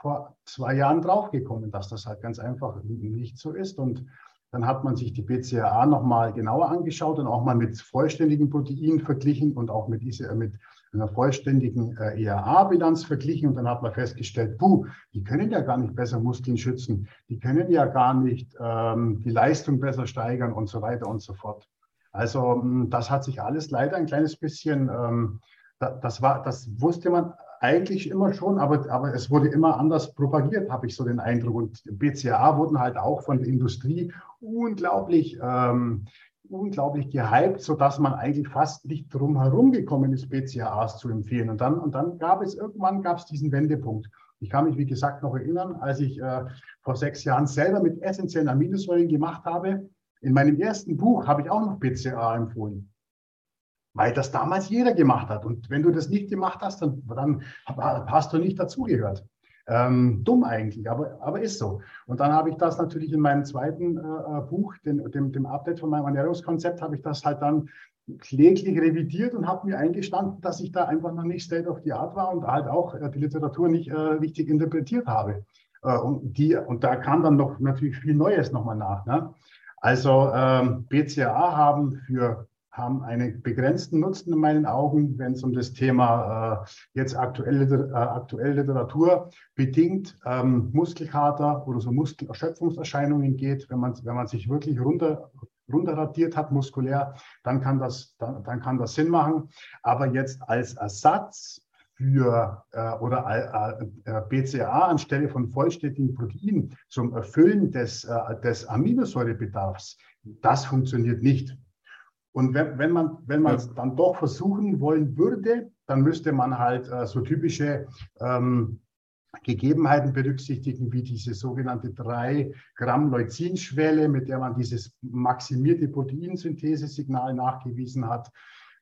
vor zwei Jahren draufgekommen, dass das halt ganz einfach nicht so ist. Und dann hat man sich die BCAA nochmal genauer angeschaut und auch mal mit vollständigen Proteinen verglichen und auch mit, diese, mit einer vollständigen äh, ERA-Bilanz verglichen. Und dann hat man festgestellt, puh, die können ja gar nicht besser Muskeln schützen, die können ja gar nicht ähm, die Leistung besser steigern und so weiter und so fort. Also hm, das hat sich alles leider ein kleines bisschen, ähm, das, war, das wusste man eigentlich immer schon, aber, aber es wurde immer anders propagiert, habe ich so den Eindruck. Und BCAA wurden halt auch von der Industrie unglaublich, ähm, unglaublich gehypt, sodass man eigentlich fast nicht drum herum gekommen ist, BCAAs zu empfehlen. Und dann, und dann gab es irgendwann gab es diesen Wendepunkt. Ich kann mich, wie gesagt, noch erinnern, als ich äh, vor sechs Jahren selber mit essentiellen Aminosäuren gemacht habe, In meinem ersten Buch habe ich auch noch BCA empfohlen, weil das damals jeder gemacht hat. Und wenn du das nicht gemacht hast, dann, dann hast du nicht dazugehört. Ähm, dumm eigentlich, aber, aber ist so. Und dann habe ich das natürlich in meinem zweiten äh, äh Buch, den, dem, dem Update von meinem Ernährungskonzept, habe ich das halt dann kläglich revidiert und habe mir eingestanden, dass ich da einfach noch nicht State of the Art war und halt auch äh, die Literatur nicht äh, richtig interpretiert habe. Äh, und, die, und da kam dann noch natürlich viel Neues nochmal nach. Ne? Also ähm, BCAA haben für haben einen begrenzten Nutzen in meinen Augen, wenn es um das Thema äh, jetzt aktuelle, äh, aktuelle Literatur bedingt ähm, Muskelkater oder so Muskelerschöpfungserscheinungen geht, wenn man, wenn man sich wirklich runter, runterradiert hat muskulär, dann kann, das, dann, dann kann das Sinn machen. Aber jetzt als Ersatz für äh, oder äh, äh BCA anstelle von vollständigen Proteinen zum Erfüllen des, äh, des Aminosäurebedarfs, das funktioniert nicht. Und wenn, wenn man wenn man es dann doch versuchen wollen würde, dann müsste man halt äh, so typische ähm, Gegebenheiten berücksichtigen, wie diese sogenannte 3 Gramm Leucinschwelle, mit der man dieses maximierte Proteinsynthese-Signal nachgewiesen hat,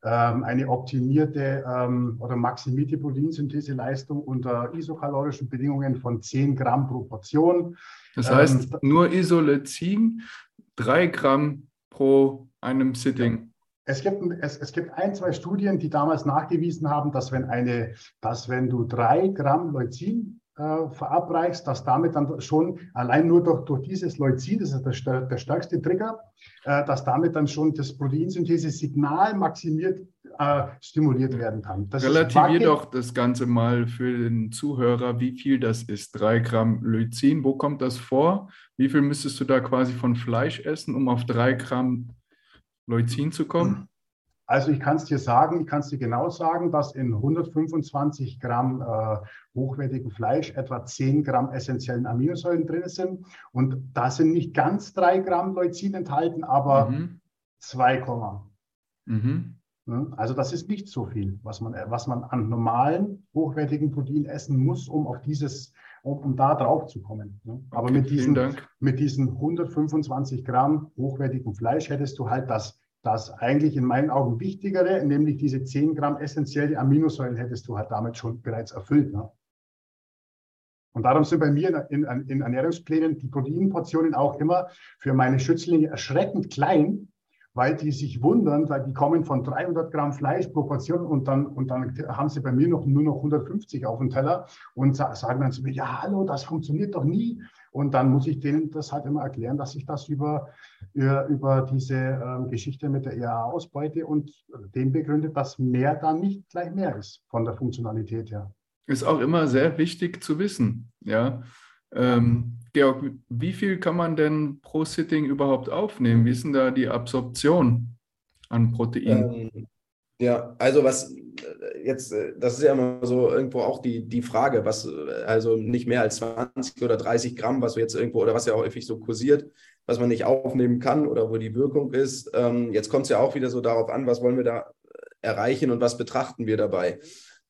ähm, eine optimierte ähm, oder maximierte Proteinsyntheseleistung unter isokalorischen Bedingungen von 10 Gramm pro Portion. Das heißt, ähm, nur Isoleucin, 3 Gramm pro einem Sitting. Es gibt, es, es gibt ein, zwei Studien, die damals nachgewiesen haben, dass wenn, eine, dass wenn du drei Gramm Leucin äh, verabreichst, dass damit dann schon allein nur durch, durch dieses Leucin, das ist der, der stärkste Trigger, äh, dass damit dann schon das Proteinsynthese-Signal maximiert äh, stimuliert werden kann. Das Relativier doch das Ganze mal für den Zuhörer, wie viel das ist. Drei Gramm Leucin, wo kommt das vor? Wie viel müsstest du da quasi von Fleisch essen, um auf drei Gramm Leucin zu kommen? Also ich kann es dir sagen, ich kann es dir genau sagen, dass in 125 Gramm äh, hochwertigem Fleisch etwa 10 Gramm essentiellen Aminosäuren drin sind. Und da sind nicht ganz 3 Gramm Leucin enthalten, aber mhm. 2, mhm. Also das ist nicht so viel, was man, was man an normalen, hochwertigen Protein essen muss, um auf dieses, um, um da drauf zu kommen. Aber okay, mit, diesen, mit diesen 125 Gramm hochwertigem Fleisch hättest du halt das das eigentlich in meinen Augen wichtigere, nämlich diese 10 Gramm essentielle Aminosäuren hättest du halt damit schon bereits erfüllt. Ne? Und darum sind bei mir in, in, in Ernährungsplänen die Proteinportionen auch immer für meine Schützlinge erschreckend klein, weil die sich wundern, weil die kommen von 300 Gramm Fleisch pro Portion und dann, und dann haben sie bei mir noch, nur noch 150 auf dem Teller und sagen dann zu mir, ja, hallo, das funktioniert doch nie. Und dann muss ich denen das halt immer erklären, dass ich das über, über diese ähm, Geschichte mit der ERA ausbeute und dem begründet, dass mehr dann nicht gleich mehr ist von der Funktionalität her. Ist auch immer sehr wichtig zu wissen. Ja. Ähm, Georg, wie viel kann man denn pro Sitting überhaupt aufnehmen? Wie ist denn da die Absorption an Protein? Ähm, ja, also was jetzt, äh, das ist ja immer so irgendwo auch die, die Frage, was, äh, also nicht mehr als 20 oder 30 Gramm, was du jetzt irgendwo, oder was ja auch häufig so kursiert, was man nicht aufnehmen kann oder wo die Wirkung ist. Ähm, jetzt kommt es ja auch wieder so darauf an, was wollen wir da erreichen und was betrachten wir dabei.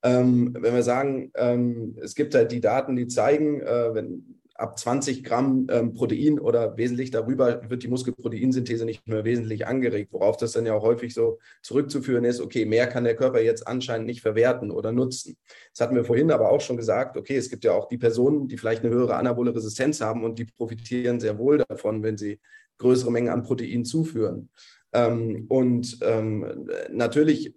Ähm, wenn wir sagen, ähm, es gibt halt die Daten, die zeigen, äh, wenn ab 20 Gramm ähm, Protein oder wesentlich darüber wird die Muskelproteinsynthese nicht mehr wesentlich angeregt, worauf das dann ja auch häufig so zurückzuführen ist, okay, mehr kann der Körper jetzt anscheinend nicht verwerten oder nutzen. Das hatten wir vorhin aber auch schon gesagt, okay, es gibt ja auch die Personen, die vielleicht eine höhere anabole Resistenz haben und die profitieren sehr wohl davon, wenn sie größere Mengen an Protein zuführen. Ähm, und ähm, natürlich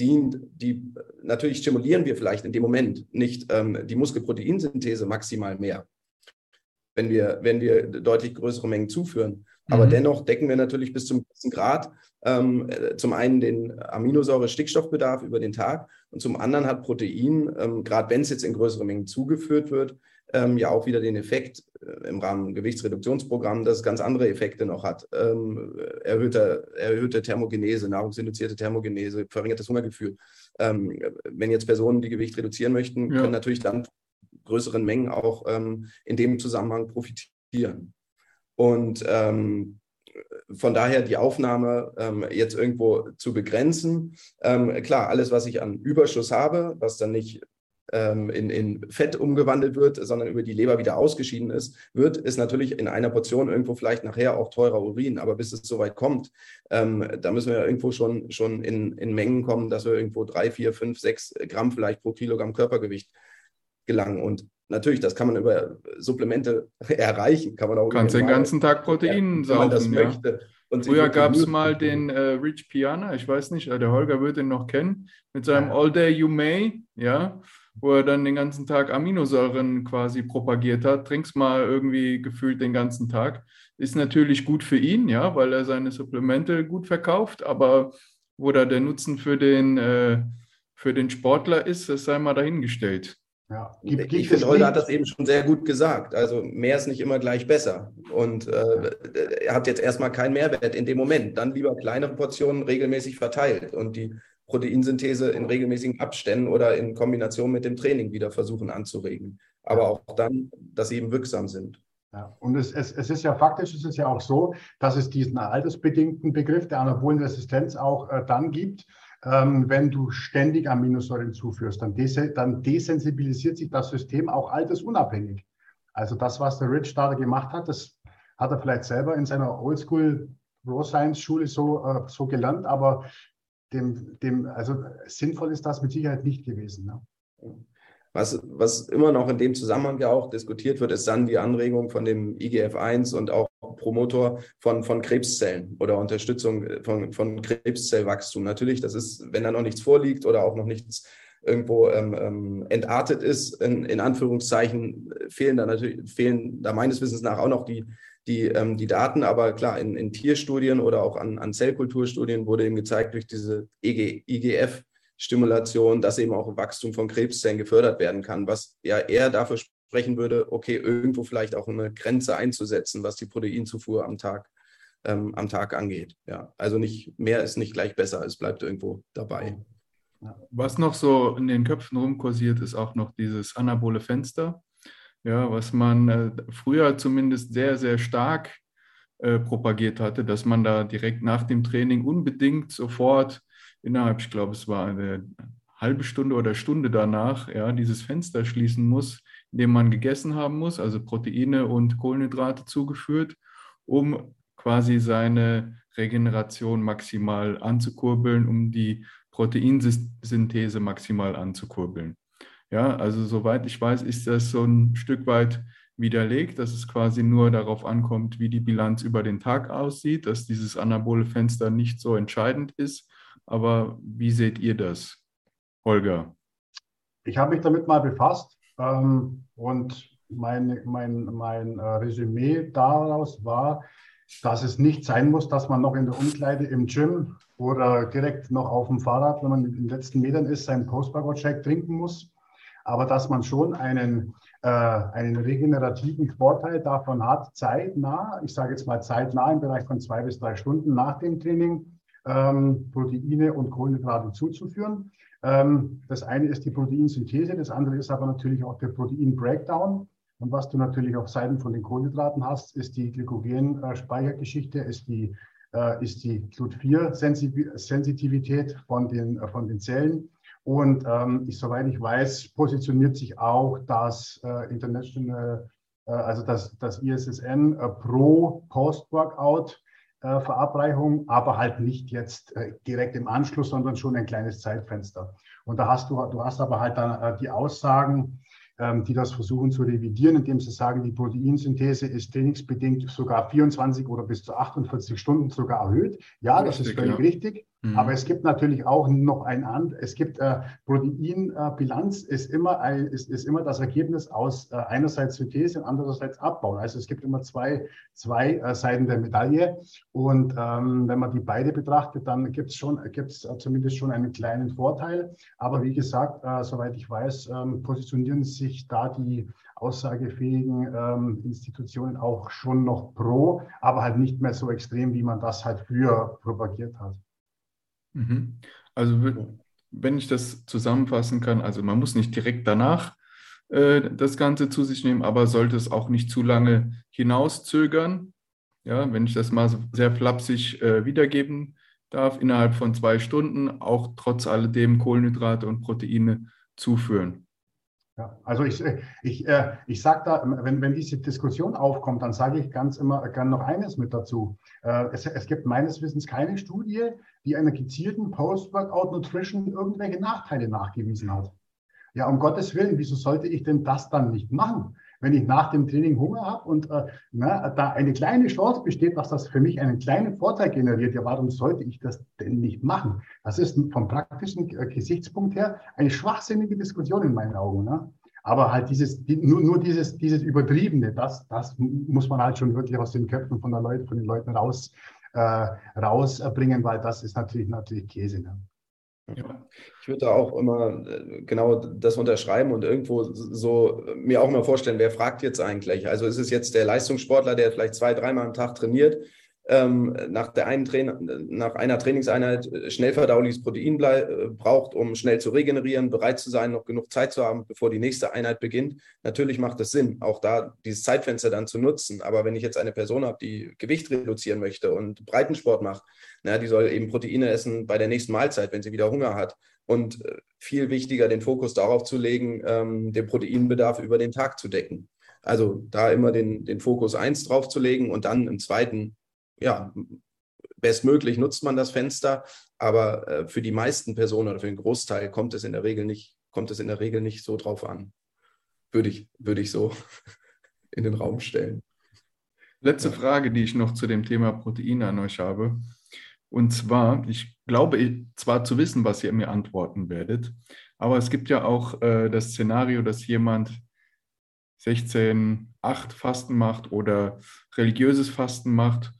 dient die, natürlich stimulieren wir vielleicht in dem Moment nicht ähm, die Muskelproteinsynthese maximal mehr wenn wir, wenn wir deutlich größere Mengen zuführen. Aber mhm. dennoch decken wir natürlich bis zum gewissen Grad ähm, zum einen den Aminosäure-Stickstoffbedarf über den Tag und zum anderen hat Protein, ähm, gerade wenn es jetzt in größere Mengen zugeführt wird, ähm, ja auch wieder den Effekt äh, im Rahmen Gewichtsreduktionsprogramm, dass es ganz andere Effekte noch hat. Ähm, erhöhte, erhöhte Thermogenese, nahrungsinduzierte Thermogenese, verringertes Hungergefühl. Ähm, wenn jetzt Personen, die Gewicht reduzieren möchten, ja. können natürlich dann größeren Mengen auch ähm, in dem Zusammenhang profitieren. Und ähm, von daher die Aufnahme ähm, jetzt irgendwo zu begrenzen. Ähm, klar, alles, was ich an Überschuss habe, was dann nicht ähm, in, in Fett umgewandelt wird, sondern über die Leber wieder ausgeschieden ist, wird, ist natürlich in einer Portion irgendwo vielleicht nachher auch teurer Urin. Aber bis es soweit kommt, ähm, da müssen wir irgendwo schon, schon in, in Mengen kommen, dass wir irgendwo drei, vier, fünf, sechs Gramm vielleicht pro Kilogramm Körpergewicht gelangen. Und natürlich, das kann man über Supplemente erreichen. Kann man auch Kannst den ganzen Tag Protein ja, saufen, das ja. möchte. Und Früher gab es mal den äh, Rich Piana, ich weiß nicht, äh, der Holger wird ihn noch kennen, mit seinem All Day You May, ja, wo er dann den ganzen Tag Aminosäuren quasi propagiert hat. Trinkst mal irgendwie gefühlt den ganzen Tag. Ist natürlich gut für ihn, ja, weil er seine Supplemente gut verkauft, aber wo da der Nutzen für den, äh, für den Sportler ist, das sei mal dahingestellt. Ja. Gibt, gibt ich finde, Holger hat das eben schon sehr gut gesagt. Also mehr ist nicht immer gleich besser. Und äh, er hat jetzt erstmal keinen Mehrwert in dem Moment. Dann lieber kleinere Portionen regelmäßig verteilt und die Proteinsynthese in regelmäßigen Abständen oder in Kombination mit dem Training wieder versuchen anzuregen. Aber auch dann, dass sie eben wirksam sind. Ja, und es, es, es ist ja faktisch, es ist ja auch so, dass es diesen altersbedingten Begriff der anabolen Resistenz auch äh, dann gibt, ähm, wenn du ständig Aminosäuren zuführst, dann, des dann desensibilisiert sich das System auch altersunabhängig. Also das, was der Rich da gemacht hat, das hat er vielleicht selber in seiner Oldschool Raw Science Schule so, äh, so gelernt, aber dem, dem, also sinnvoll ist das mit Sicherheit nicht gewesen. Ne? Was, was immer noch in dem Zusammenhang ja auch diskutiert wird, ist dann die Anregung von dem IGF-1 und auch Promotor von, von Krebszellen oder Unterstützung von, von Krebszellwachstum. Natürlich, das ist, wenn da noch nichts vorliegt oder auch noch nichts irgendwo ähm, ähm, entartet ist, in, in Anführungszeichen, fehlen da natürlich, fehlen da meines Wissens nach auch noch die, die, ähm, die Daten, aber klar, in, in Tierstudien oder auch an, an Zellkulturstudien wurde eben gezeigt durch diese EG, IGF, Stimulation, dass eben auch Wachstum von Krebszellen gefördert werden kann, was ja eher dafür sprechen würde, okay, irgendwo vielleicht auch eine Grenze einzusetzen, was die Proteinzufuhr am Tag, ähm, am Tag angeht. Ja, also nicht mehr ist nicht gleich besser, es bleibt irgendwo dabei. Was noch so in den Köpfen rumkursiert, ist auch noch dieses anabole Fenster, ja, was man äh, früher zumindest sehr, sehr stark äh, propagiert hatte, dass man da direkt nach dem Training unbedingt sofort innerhalb, ich glaube, es war eine halbe Stunde oder Stunde danach, ja, dieses Fenster schließen muss, in dem man gegessen haben muss, also Proteine und Kohlenhydrate zugeführt, um quasi seine Regeneration maximal anzukurbeln, um die Proteinsynthese maximal anzukurbeln. Ja, also soweit ich weiß, ist das so ein Stück weit widerlegt, dass es quasi nur darauf ankommt, wie die Bilanz über den Tag aussieht, dass dieses anabole Fenster nicht so entscheidend ist, aber wie seht ihr das, Holger? Ich habe mich damit mal befasst ähm, und mein, mein, mein äh, Resümee daraus war, dass es nicht sein muss, dass man noch in der Umkleide im Gym oder direkt noch auf dem Fahrrad, wenn man in den letzten Metern ist, seinen Post-Workout-Shake trinken muss, aber dass man schon einen, äh, einen regenerativen Vorteil davon hat, zeitnah, ich sage jetzt mal zeitnah im Bereich von zwei bis drei Stunden nach dem Training, ähm, Proteine und Kohlenhydrate zuzuführen. Ähm, das eine ist die Proteinsynthese, das andere ist aber natürlich auch der Protein-Breakdown. Und was du natürlich auf Seiten von den Kohlenhydraten hast, ist die Glykogen-Speichergeschichte, ist die, äh, ist die Glut-4-Sensitivität von den, äh, von den Zellen. Und ähm, ich, soweit ich weiß, positioniert sich auch das äh, International, äh, also das, das ISSN äh, pro Post-Workout Verabreichung, aber halt nicht jetzt äh, direkt im Anschluss, sondern schon ein kleines Zeitfenster. Und da hast du, du hast aber halt dann äh, die Aussagen, ähm, die das versuchen zu revidieren, indem sie sagen, die Proteinsynthese ist trainingsbedingt sogar 24 oder bis zu 48 Stunden sogar erhöht. Ja, das ist völlig ja. richtig. Mhm. Aber es gibt natürlich auch noch ein an, es gibt äh, Proteinbilanz äh, ist immer ein, ist, ist immer das Ergebnis aus äh, einerseits Synthese und andererseits Abbauen. Also es gibt immer zwei, zwei äh, Seiten der Medaille. Und ähm, wenn man die beide betrachtet, dann gibt es schon, gibt's zumindest schon einen kleinen Vorteil. Aber wie gesagt, äh, soweit ich weiß, ähm, positionieren sich da die aussagefähigen ähm, Institutionen auch schon noch pro, aber halt nicht mehr so extrem, wie man das halt früher propagiert hat. Mhm. Also wenn ich das zusammenfassen kann, also man muss nicht direkt danach äh, das Ganze zu sich nehmen, aber sollte es auch nicht zu lange hinauszögern. Ja, wenn ich das mal sehr flapsig äh, wiedergeben darf, innerhalb von zwei Stunden auch trotz alledem Kohlenhydrate und Proteine zuführen. Ja, also ich, ich, äh, ich sage da, wenn, wenn diese Diskussion aufkommt, dann sage ich ganz immer gern noch eines mit dazu. Äh, es, es gibt meines Wissens keine Studie, die einer gezielten Post-Workout-Nutrition irgendwelche Nachteile nachgewiesen hat. Ja, um Gottes Willen, wieso sollte ich denn das dann nicht machen? Wenn ich nach dem Training Hunger habe und äh, na, da eine kleine Chance besteht, dass das für mich einen kleinen Vorteil generiert, ja, warum sollte ich das denn nicht machen? Das ist vom praktischen äh, Gesichtspunkt her eine schwachsinnige Diskussion in meinen Augen. Ne? Aber halt dieses, die, nur, nur dieses, dieses Übertriebene, das, das muss man halt schon wirklich aus den Köpfen von, der Leute, von den Leuten raus, äh, rausbringen, weil das ist natürlich, natürlich Käse. Ne? Ja. Ich würde da auch immer äh, genau das unterschreiben und irgendwo so mir auch mal vorstellen, wer fragt jetzt eigentlich? Also ist es jetzt der Leistungssportler, der vielleicht zwei, dreimal am Tag trainiert, ähm, nach, der einen nach einer Trainingseinheit schnell verdauliches Protein äh, braucht, um schnell zu regenerieren, bereit zu sein, noch genug Zeit zu haben, bevor die nächste Einheit beginnt. Natürlich macht es Sinn, auch da dieses Zeitfenster dann zu nutzen. Aber wenn ich jetzt eine Person habe, die Gewicht reduzieren möchte und Breitensport macht, na, die soll eben Proteine essen bei der nächsten Mahlzeit, wenn sie wieder Hunger hat. Und äh, viel wichtiger, den Fokus darauf zu legen, ähm, den Proteinbedarf über den Tag zu decken. Also da immer den, den Fokus eins drauf zu legen und dann im zweiten ja, bestmöglich nutzt man das Fenster, aber äh, für die meisten Personen oder für den Großteil kommt es in der Regel nicht, kommt es in der Regel nicht so drauf an. Würde ich, würde ich so in den Raum stellen. Letzte ja. Frage, die ich noch zu dem Thema Proteine an euch habe. Und zwar, ich glaube zwar zu wissen, was ihr mir antworten werdet, aber es gibt ja auch äh, das Szenario, dass jemand 16, 8 Fasten macht oder religiöses Fasten macht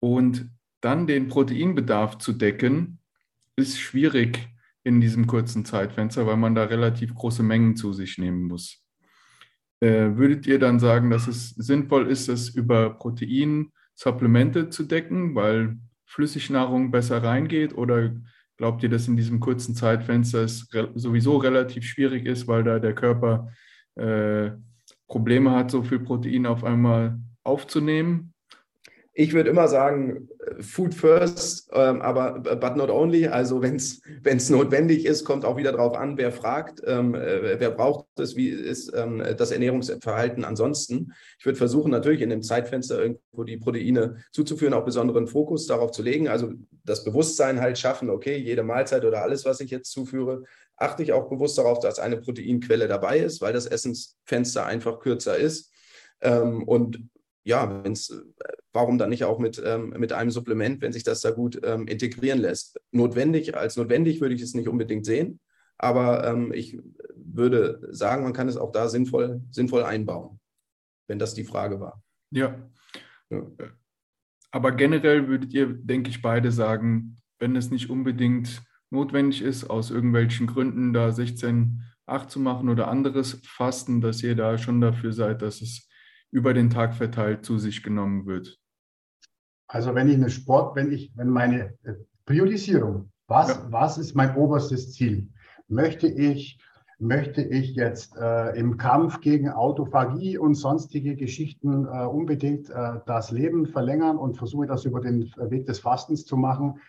und dann den Proteinbedarf zu decken, ist schwierig in diesem kurzen Zeitfenster, weil man da relativ große Mengen zu sich nehmen muss. Äh, würdet ihr dann sagen, dass es sinnvoll ist, es über Proteinsupplemente zu decken, weil Flüssignahrung besser reingeht? Oder glaubt ihr, dass in diesem kurzen Zeitfenster es re sowieso relativ schwierig ist, weil da der Körper äh, Probleme hat, so viel Protein auf einmal aufzunehmen? Ich würde immer sagen, äh, Food first, ähm, aber but not only. Also wenn es notwendig ist, kommt auch wieder darauf an, wer fragt, ähm, äh, wer braucht es, wie ist ähm, das Ernährungsverhalten ansonsten. Ich würde versuchen, natürlich in dem Zeitfenster irgendwo die Proteine zuzuführen, auch besonderen Fokus darauf zu legen. Also das Bewusstsein halt schaffen, okay, jede Mahlzeit oder alles, was ich jetzt zuführe, achte ich auch bewusst darauf, dass eine Proteinquelle dabei ist, weil das Essensfenster einfach kürzer ist. Ähm, und ja, wenn's, äh, warum dann nicht auch mit, ähm, mit einem Supplement, wenn sich das da gut ähm, integrieren lässt? Notwendig, als notwendig würde ich es nicht unbedingt sehen, aber ähm, ich würde sagen, man kann es auch da sinnvoll, sinnvoll einbauen, wenn das die Frage war. Ja. ja. Aber generell würdet ihr, denke ich, beide sagen, wenn es nicht unbedingt notwendig ist, aus irgendwelchen Gründen da 16, 8 zu machen oder anderes Fasten, dass ihr da schon dafür seid, dass es über den Tag verteilt zu sich genommen wird? Also wenn ich eine Sport, wenn ich, wenn meine äh, Priorisierung, was, ja. was ist mein oberstes Ziel? Möchte ich, möchte ich jetzt äh, im Kampf gegen Autophagie und sonstige Geschichten äh, unbedingt äh, das Leben verlängern und versuche das über den Weg des Fastens zu machen?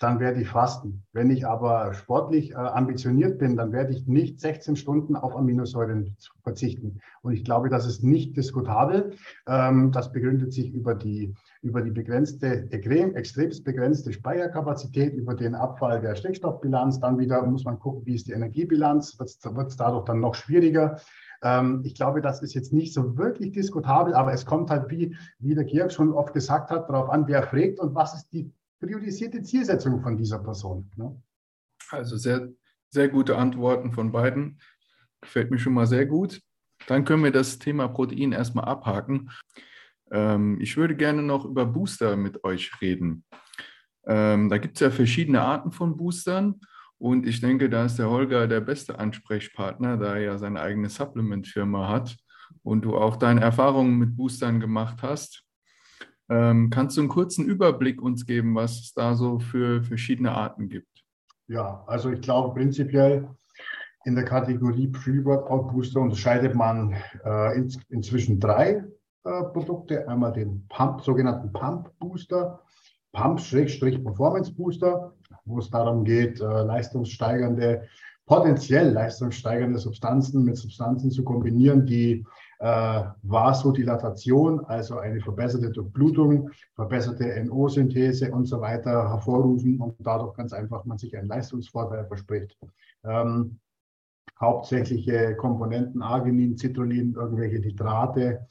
Dann werde ich fasten. Wenn ich aber sportlich äh, ambitioniert bin, dann werde ich nicht 16 Stunden auf Aminosäuren verzichten. Und ich glaube, das ist nicht diskutabel. Ähm, das begründet sich über die, über die begrenzte, extrem, extremst begrenzte Speicherkapazität, über den Abfall der Stickstoffbilanz. Dann wieder muss man gucken, wie ist die Energiebilanz, wird es dadurch dann noch schwieriger. Ähm, ich glaube, das ist jetzt nicht so wirklich diskutabel, aber es kommt halt, wie, wie der Georg schon oft gesagt hat, darauf an, wer fragt und was ist die priorisierte Zielsetzung von dieser Person. Ne? Also sehr, sehr gute Antworten von beiden. Gefällt mir schon mal sehr gut. Dann können wir das Thema Protein erstmal abhaken. Ähm, ich würde gerne noch über Booster mit euch reden. Ähm, da gibt es ja verschiedene Arten von Boostern. Und ich denke, da ist der Holger der beste Ansprechpartner, da er ja seine eigene Supplement-Firma hat und du auch deine Erfahrungen mit Boostern gemacht hast. Ähm, kannst du einen kurzen Überblick uns geben, was es da so für verschiedene Arten gibt? Ja, also ich glaube prinzipiell in der Kategorie Pre-Workout Booster unterscheidet man äh, in, inzwischen drei äh, Produkte. Einmal den Pump, sogenannten Pump Booster, Pump-Performance Booster, wo es darum geht, äh, leistungssteigernde potenziell leistungssteigernde Substanzen mit Substanzen zu kombinieren, die äh, Vasodilatation, also eine verbesserte Durchblutung, verbesserte NO-Synthese und so weiter hervorrufen und dadurch ganz einfach man sich einen Leistungsvorteil verspricht. Ähm, hauptsächliche Komponenten Arginin, Citrullin, irgendwelche Nitrate,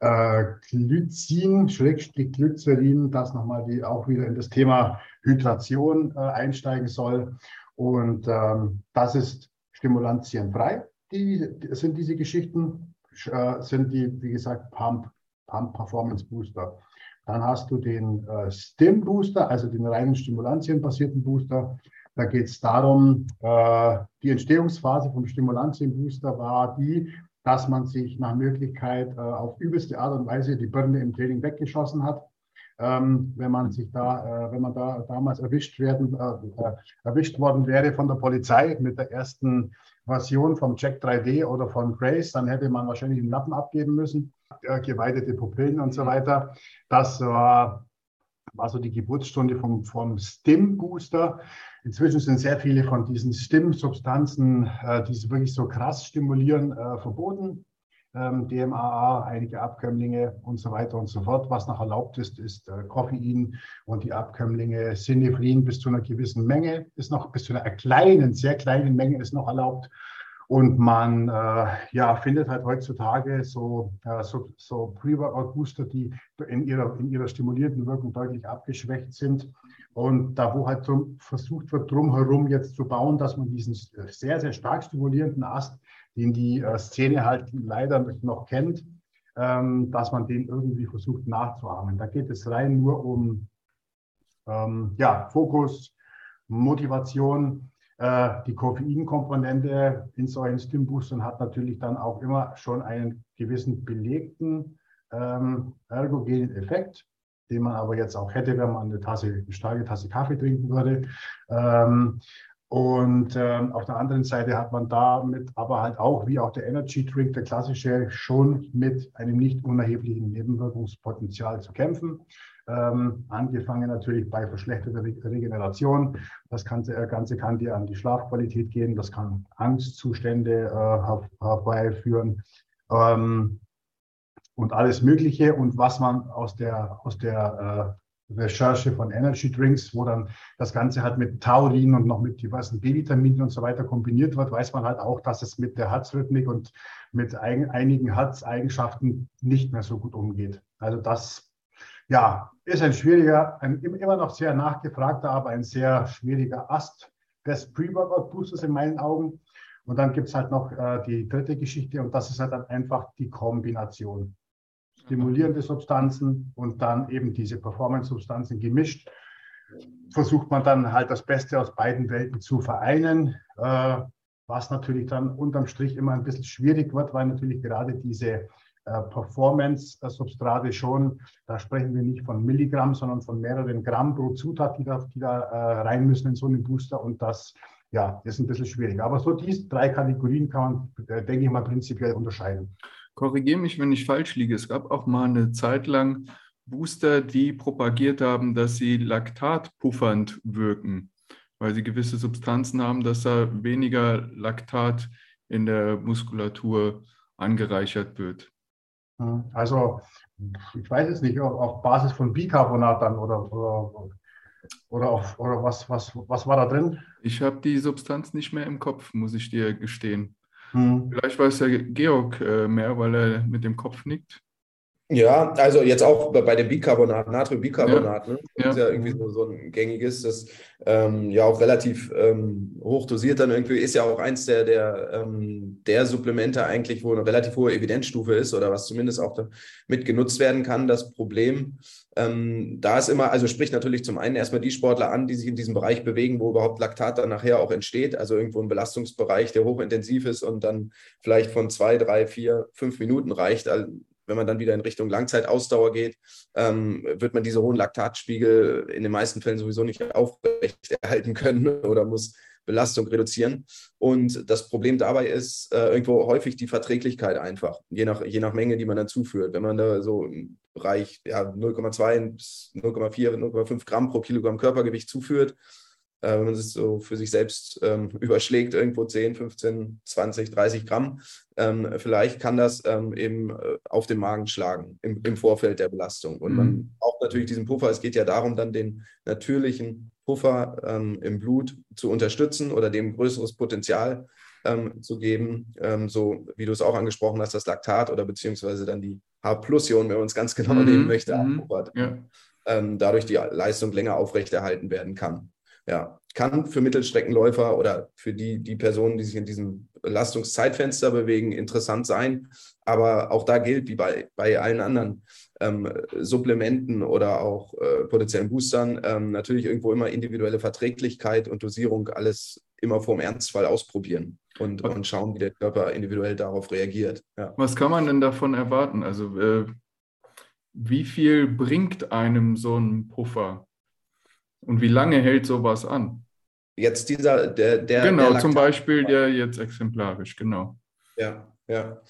äh, Glycin, Schrägstrich Glycerin, das nochmal die auch wieder in das Thema Hydration äh, einsteigen soll. Und ähm, das ist stimulantienfrei. Die, die sind diese Geschichten, äh, sind die, wie gesagt, Pump, Pump Performance Booster. Dann hast du den äh, Stim Booster, also den reinen stimulantienbasierten Booster. Da geht es darum, äh, die Entstehungsphase vom Stimulantien-Booster war die, dass man sich nach Möglichkeit äh, auf übelste Art und Weise die Birne im Training weggeschossen hat. Ähm, wenn man sich da, äh, wenn man da damals erwischt werden, äh, äh, erwischt worden wäre von der Polizei mit der ersten Version vom Check 3D oder von Grace, dann hätte man wahrscheinlich einen Lappen abgeben müssen, äh, geweitete Pupillen und so weiter. Das war, war so die Geburtsstunde vom, vom Stim-Booster. Inzwischen sind sehr viele von diesen Stimmsubstanzen, äh, die wirklich so krass stimulieren, äh, verboten. Ähm, DMAA, einige Abkömmlinge und so weiter und so fort. Was noch erlaubt ist, ist äh, Koffein und die Abkömmlinge Sinephrine bis zu einer gewissen Menge ist noch, bis zu einer kleinen, sehr kleinen Menge ist noch erlaubt. Und man äh, ja, findet halt heutzutage so, äh, so, so Pre-Workout-Booster, die in ihrer, in ihrer stimulierenden Wirkung deutlich abgeschwächt sind. Und da, wo halt drum, versucht wird, drumherum jetzt zu bauen, dass man diesen sehr, sehr stark stimulierenden Ast, den die äh, Szene halt leider noch kennt, ähm, dass man den irgendwie versucht nachzuahmen. Da geht es rein nur um ähm, ja, Fokus, Motivation, äh, die Koffeinkomponente in solchen Stimboostern hat natürlich dann auch immer schon einen gewissen belegten ähm, ergogenen Effekt, den man aber jetzt auch hätte, wenn man eine Tasse, eine starke Tasse Kaffee trinken würde. Ähm, und ähm, auf der anderen Seite hat man damit aber halt auch, wie auch der Energy Drink, der klassische, schon mit einem nicht unerheblichen Nebenwirkungspotenzial zu kämpfen. Ähm, angefangen natürlich bei verschlechterter Re Regeneration. Das Ganze, äh, Ganze kann dir an die Schlafqualität gehen, das kann Angstzustände äh, her herbeiführen ähm, und alles Mögliche. Und was man aus der, aus der äh, Recherche von Energy Drinks, wo dann das Ganze halt mit Taurin und noch mit diversen B-Vitaminen und so weiter kombiniert wird, weiß man halt auch, dass es mit der Herzrhythmik und mit ein, einigen Herzeigenschaften nicht mehr so gut umgeht. Also das ja, ist ein schwieriger, ein immer noch sehr nachgefragter, aber ein sehr schwieriger Ast des Pre-Workout-Boosters in meinen Augen. Und dann gibt es halt noch äh, die dritte Geschichte und das ist halt dann einfach die Kombination. Stimulierende Substanzen und dann eben diese Performance-Substanzen gemischt. Versucht man dann halt das Beste aus beiden Welten zu vereinen, äh, was natürlich dann unterm Strich immer ein bisschen schwierig wird, weil natürlich gerade diese äh, Performance-Substrate schon, da sprechen wir nicht von Milligramm, sondern von mehreren Gramm pro Zutat, die da, die da äh, rein müssen in so einen Booster. Und das ja, ist ein bisschen schwierig. Aber so diese drei Kategorien kann man, äh, denke ich mal, prinzipiell unterscheiden. Korrigiere mich, wenn ich falsch liege. Es gab auch mal eine Zeit lang Booster, die propagiert haben, dass sie laktatpuffernd wirken, weil sie gewisse Substanzen haben, dass da weniger Laktat in der Muskulatur angereichert wird. Also, ich weiß es nicht, auf Basis von Bicarbonat dann oder, oder, oder, auf, oder was, was, was war da drin? Ich habe die Substanz nicht mehr im Kopf, muss ich dir gestehen. Hm. Vielleicht weiß der Georg äh, mehr, weil er mit dem Kopf nickt. Ja, also jetzt auch bei dem Bicarbonat, Natriumbicarbonat, ja. ne? Das ja. ist ja irgendwie so, so ein gängiges, das ähm, ja auch relativ ähm, hoch dosiert dann irgendwie, ist ja auch eins der, der, ähm, der Supplemente eigentlich, wo eine relativ hohe Evidenzstufe ist oder was zumindest auch damit genutzt werden kann. Das Problem, ähm, da ist immer, also spricht natürlich zum einen erstmal die Sportler an, die sich in diesem Bereich bewegen, wo überhaupt Laktat dann nachher auch entsteht, also irgendwo ein Belastungsbereich, der hochintensiv ist und dann vielleicht von zwei, drei, vier, fünf Minuten reicht. Wenn man dann wieder in Richtung Langzeitausdauer geht, ähm, wird man diese hohen Laktatspiegel in den meisten Fällen sowieso nicht aufrechterhalten können oder muss Belastung reduzieren. Und das Problem dabei ist äh, irgendwo häufig die Verträglichkeit einfach, je nach, je nach Menge, die man dann zuführt. Wenn man da so im Bereich ja, 0,2 bis 0,4, 0,5 Gramm pro Kilogramm Körpergewicht zuführt, äh, wenn man es so für sich selbst ähm, überschlägt, irgendwo 10, 15, 20, 30 Gramm, ähm, vielleicht kann das ähm, eben äh, auf den Magen schlagen im, im Vorfeld der Belastung. Und mhm. man braucht natürlich diesen Puffer. Es geht ja darum, dann den natürlichen Puffer ähm, im Blut zu unterstützen oder dem größeres Potenzial ähm, zu geben, ähm, so wie du es auch angesprochen hast, das Laktat oder beziehungsweise dann die H-Plus-Ion, wenn man es ganz genau mhm. nehmen möchte, mhm. ja. dadurch die Leistung länger aufrechterhalten werden kann. Ja, kann für Mittelstreckenläufer oder für die, die Personen, die sich in diesem Belastungszeitfenster bewegen, interessant sein. Aber auch da gilt, wie bei, bei allen anderen ähm, Supplementen oder auch äh, potenziellen Boostern, ähm, natürlich irgendwo immer individuelle Verträglichkeit und Dosierung, alles immer vorm Ernstfall ausprobieren und, und schauen, wie der Körper individuell darauf reagiert. Ja. Was kann man denn davon erwarten? Also, äh, wie viel bringt einem so ein Puffer? Und wie lange hält sowas an? Jetzt dieser, der, der Genau, der zum Beispiel der jetzt exemplarisch, genau. Ja, ja.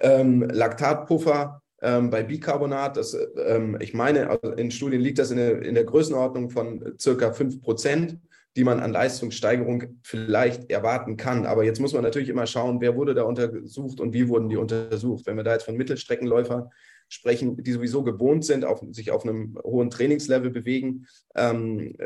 Ähm, Laktatpuffer ähm, bei Bicarbonat, das, ähm, ich meine, also in Studien liegt das in der, in der Größenordnung von circa 5 Prozent, die man an Leistungssteigerung vielleicht erwarten kann. Aber jetzt muss man natürlich immer schauen, wer wurde da untersucht und wie wurden die untersucht. Wenn wir da jetzt von Mittelstreckenläufern sprechen, die sowieso gewohnt sind, auf, sich auf einem hohen Trainingslevel bewegen, ähm,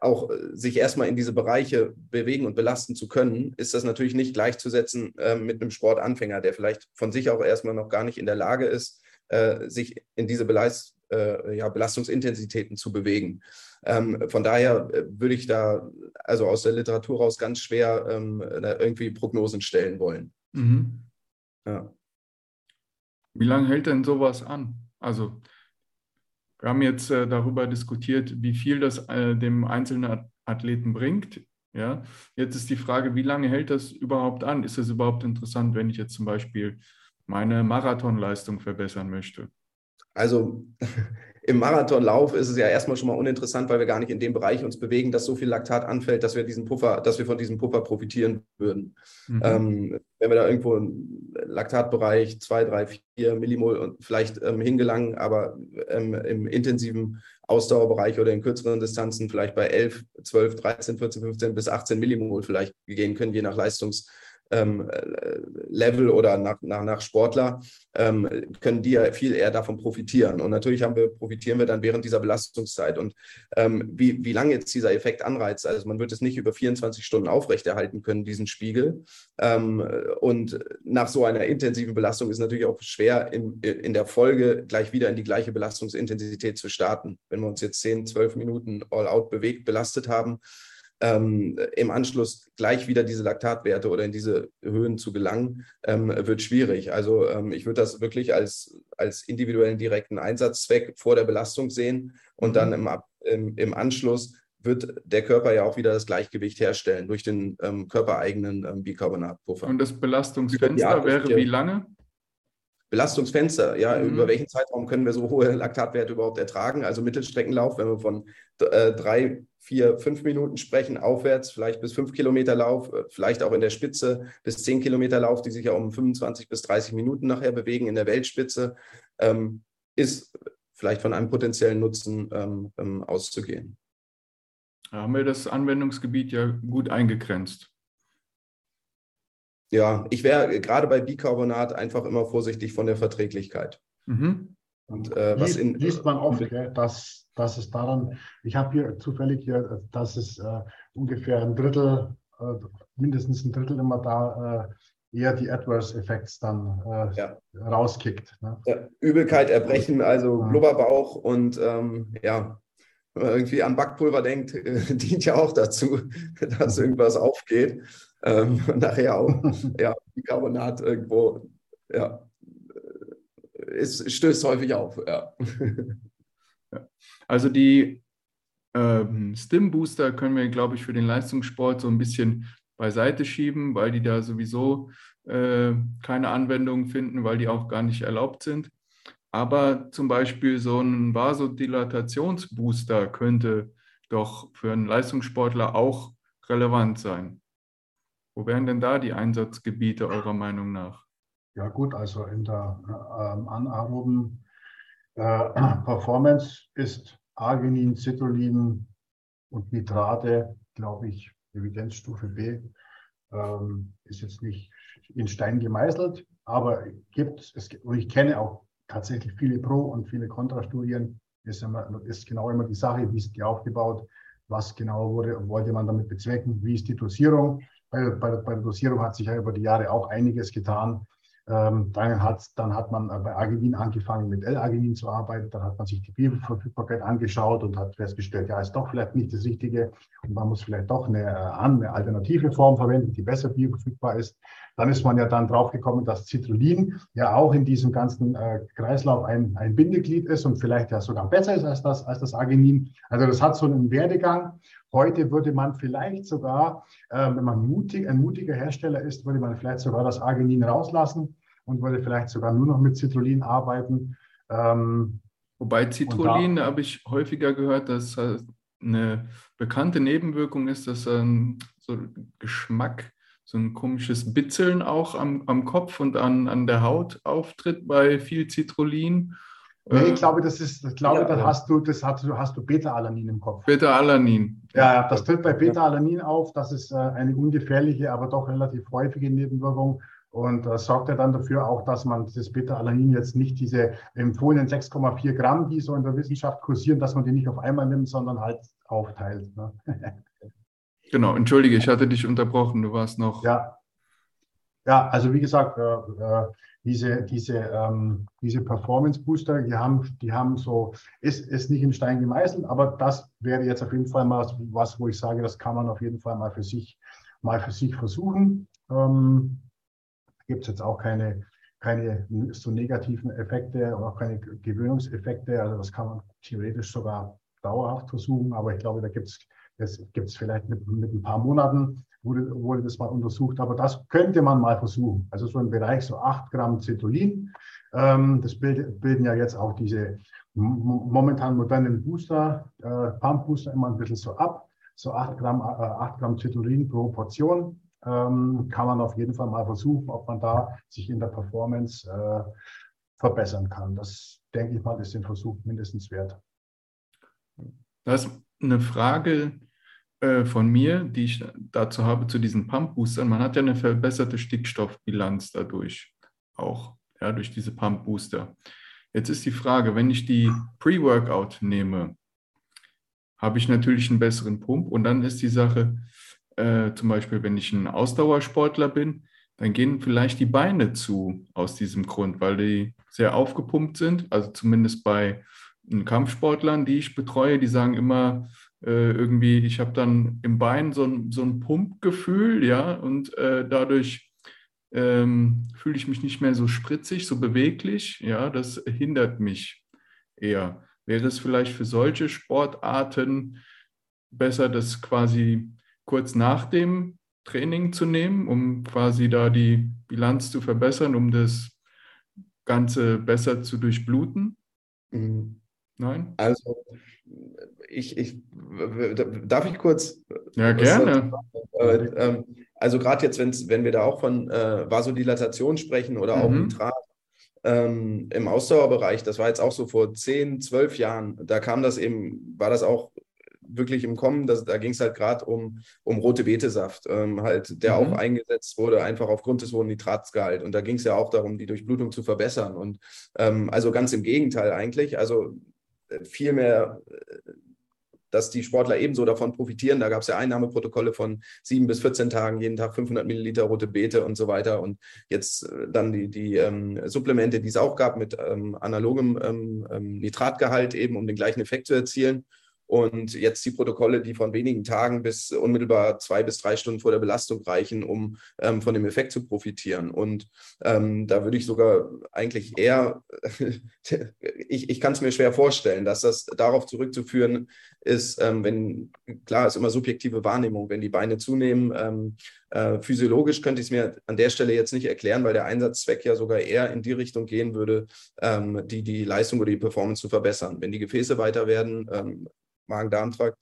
auch sich erstmal in diese Bereiche bewegen und belasten zu können, ist das natürlich nicht gleichzusetzen äh, mit einem Sportanfänger, der vielleicht von sich auch erstmal noch gar nicht in der Lage ist, äh, sich in diese Beleist, äh, ja, Belastungsintensitäten zu bewegen. Ähm, von daher äh, würde ich da also aus der Literatur raus ganz schwer ähm, irgendwie Prognosen stellen wollen. Mhm. Ja. Wie lange hält denn sowas an? Also wir haben jetzt äh, darüber diskutiert, wie viel das äh, dem einzelnen Athleten bringt. Ja, jetzt ist die Frage, wie lange hält das überhaupt an? Ist es überhaupt interessant, wenn ich jetzt zum Beispiel meine Marathonleistung verbessern möchte? Also im Marathonlauf ist es ja erstmal schon mal uninteressant, weil wir gar nicht in dem Bereich uns bewegen, dass so viel Laktat anfällt, dass wir diesen Puffer, dass wir von diesem Puffer profitieren würden. Mhm. Ähm, wenn wir da irgendwo im Laktatbereich 2, 3, 4 Millimol vielleicht ähm, hingelangen, aber ähm, im intensiven Ausdauerbereich oder in kürzeren Distanzen vielleicht bei 11, 12, 13, 14, 15 bis 18 Millimol vielleicht gehen können, je nach Leistungs- ähm, Level oder nach, nach, nach Sportler, ähm, können die ja viel eher davon profitieren. Und natürlich haben wir, profitieren wir dann während dieser Belastungszeit. Und ähm, wie, wie lange jetzt dieser Effekt anreizt, also man wird es nicht über 24 Stunden aufrechterhalten können, diesen Spiegel. Ähm, und nach so einer intensiven Belastung ist natürlich auch schwer, in, in der Folge gleich wieder in die gleiche Belastungsintensität zu starten. Wenn wir uns jetzt 10, 12 Minuten all-out bewegt, belastet haben, ähm, im Anschluss gleich wieder diese Laktatwerte oder in diese Höhen zu gelangen, ähm, wird schwierig. Also ähm, ich würde das wirklich als, als individuellen direkten Einsatzzweck vor der Belastung sehen und mhm. dann im, im, im Anschluss wird der Körper ja auch wieder das Gleichgewicht herstellen durch den ähm, körpereigenen ähm, Bicarbonatpuffer. Und das Belastungsfenster wäre wie lange? Belastungsfenster, ja, mhm. über welchen Zeitraum können wir so hohe Laktatwerte überhaupt ertragen? Also Mittelstreckenlauf, wenn wir von äh, drei, vier, fünf Minuten sprechen, aufwärts, vielleicht bis fünf Kilometer Lauf, äh, vielleicht auch in der Spitze bis zehn Kilometer Lauf, die sich ja um 25 bis 30 Minuten nachher bewegen in der Weltspitze, ähm, ist vielleicht von einem potenziellen Nutzen ähm, ähm, auszugehen. Da haben wir das Anwendungsgebiet ja gut eingegrenzt. Ja, ich wäre gerade bei Bicarbonat einfach immer vorsichtig von der Verträglichkeit. Mhm. Und äh, was in, liest man oft, gell, dass, dass es daran, ich habe hier zufällig hier, dass es äh, ungefähr ein Drittel, äh, mindestens ein Drittel immer da äh, eher die Adverse Effects dann äh, ja. rauskickt. Ne? Ja, Übelkeit, Erbrechen, also ja. Blubberbauch und ähm, ja, wenn man irgendwie an Backpulver denkt, dient ja auch dazu, dass irgendwas aufgeht ähm, nachher auch ja, Bicarbonat irgendwo, ja, es stößt häufig auf. Ja. Also die ähm, Stim-Booster können wir, glaube ich, für den Leistungssport so ein bisschen beiseite schieben, weil die da sowieso äh, keine Anwendung finden, weil die auch gar nicht erlaubt sind. Aber zum Beispiel so ein Vasodilatationsbooster könnte doch für einen Leistungssportler auch relevant sein. Wo wären denn da die Einsatzgebiete eurer Meinung nach? Ja gut, also in der äh, anaeroben äh, Performance ist Arginin, Citrullin Und Nitrate, glaube ich, Evidenzstufe B, ähm, ist jetzt nicht in Stein gemeißelt, aber gibt es, und ich kenne auch tatsächlich viele Pro- und viele Kontrastudien, ist, ist genau immer die Sache, wie ist die aufgebaut, was genau wurde, wollte man damit bezwecken, wie ist die Dosierung. Bei, bei, bei der Dosierung hat sich ja über die Jahre auch einiges getan. Ähm, dann, hat, dann hat man bei Arginin angefangen, mit L-Arginin zu arbeiten. Dann hat man sich die Bioverfügbarkeit angeschaut und hat festgestellt, ja, ist doch vielleicht nicht das Richtige und man muss vielleicht doch eine, äh, eine alternative Form verwenden, die besser bioverfügbar ist. Dann ist man ja dann draufgekommen, dass Citrullin ja auch in diesem ganzen äh, Kreislauf ein, ein Bindeglied ist und vielleicht ja sogar besser ist als das, als das Arginin. Also das hat so einen Werdegang. Heute würde man vielleicht sogar, äh, wenn man mutig, ein mutiger Hersteller ist, würde man vielleicht sogar das Arginin rauslassen und würde vielleicht sogar nur noch mit Citrullin arbeiten. Ähm, Wobei Citrullin habe ich häufiger gehört, dass eine bekannte Nebenwirkung ist, dass ein so Geschmack, so ein komisches Bitzeln auch am, am Kopf und an, an der Haut auftritt bei viel Citrullin. Nee, ich äh, glaube, das ist, ich glaube, ja, dann hast du, das hast du, hast du Beta-Alanin im Kopf. Beta-Alanin. Ja, das tritt bei Beta-Alanin auf. Das ist äh, eine ungefährliche, aber doch relativ häufige Nebenwirkung und äh, sorgt ja dann dafür auch, dass man das Beta-Alanin jetzt nicht diese empfohlenen 6,4 Gramm, die so in der Wissenschaft kursieren, dass man die nicht auf einmal nimmt, sondern halt aufteilt. Ne? genau, entschuldige, ich hatte dich unterbrochen, du warst noch. Ja, ja also wie gesagt, äh, äh, diese, diese, ähm, diese Performance Booster, die haben, die haben so, ist, ist nicht in Stein gemeißelt, aber das wäre jetzt auf jeden Fall mal was, wo ich sage, das kann man auf jeden Fall mal für sich, mal für sich versuchen. Ähm, Gibt es jetzt auch keine, keine so negativen Effekte auch keine Gewöhnungseffekte. Also das kann man theoretisch sogar dauerhaft versuchen, aber ich glaube, da gibt es das gibt es vielleicht mit, mit ein paar Monaten, wurde, wurde das mal untersucht, aber das könnte man mal versuchen. Also so im Bereich so 8 Gramm Cetolin. Ähm, das bild, bilden ja jetzt auch diese momentan modernen Booster, äh, Pump Booster immer ein bisschen so ab. So 8 Gramm, äh, 8 Gramm Cetolin pro Portion ähm, kann man auf jeden Fall mal versuchen, ob man da sich in der Performance äh, verbessern kann. Das denke ich mal, ist den Versuch mindestens wert. Das eine Frage, äh, von mir, die ich dazu habe, zu diesen Pump-Boostern. Man hat ja eine verbesserte Stickstoffbilanz dadurch auch, ja, durch diese Pump-Booster. Jetzt ist die Frage, wenn ich die Pre-Workout nehme, habe ich natürlich einen besseren Pump und dann ist die Sache, äh, zum Beispiel, wenn ich ein Ausdauersportler bin, dann gehen vielleicht die Beine zu aus diesem Grund, weil die sehr aufgepumpt sind. Also zumindest bei Kampfsportlern, die ich betreue, die sagen immer, äh, irgendwie, ich habe dann im Bein so ein, so ein Pumpgefühl, ja, und äh, dadurch ähm, fühle ich mich nicht mehr so spritzig, so beweglich, ja, das hindert mich eher. Wäre es vielleicht für solche Sportarten besser, das quasi kurz nach dem Training zu nehmen, um quasi da die Bilanz zu verbessern, um das Ganze besser zu durchbluten? Mhm. Nein? Also ich, ich, darf ich kurz? Ja, gerne. Äh, ähm, also gerade jetzt, wenn's, wenn wir da auch von äh, Vasodilatation sprechen oder auch mhm. Nitrat ähm, im Ausdauerbereich, das war jetzt auch so vor 10, 12 Jahren, da kam das eben, war das auch wirklich im Kommen, das, da ging es halt gerade um, um rote Betesaft, ähm, halt, der mhm. auch eingesetzt wurde, einfach aufgrund des hohen Nitratsgehalt. Und da ging es ja auch darum, die Durchblutung zu verbessern. Und ähm, also ganz im Gegenteil eigentlich. Also viel mehr äh, dass die Sportler ebenso davon profitieren. Da gab es ja Einnahmeprotokolle von sieben bis 14 Tagen, jeden Tag 500 Milliliter rote Beete und so weiter. Und jetzt äh, dann die, die ähm, Supplemente, die es auch gab mit ähm, analogem ähm, ähm Nitratgehalt eben, um den gleichen Effekt zu erzielen. Und jetzt die Protokolle, die von wenigen Tagen bis unmittelbar zwei bis drei Stunden vor der Belastung reichen, um ähm, von dem Effekt zu profitieren. Und ähm, da würde ich sogar eigentlich eher, ich, ich kann es mir schwer vorstellen, dass das darauf zurückzuführen ist, ähm, wenn, klar, ist immer subjektive Wahrnehmung, wenn die Beine zunehmen. Ähm, äh, physiologisch könnte ich es mir an der Stelle jetzt nicht erklären, weil der Einsatzzweck ja sogar eher in die Richtung gehen würde, ähm, die, die Leistung oder die Performance zu verbessern. Wenn die Gefäße weiter werden, ähm, Magen-Darm-Trakt,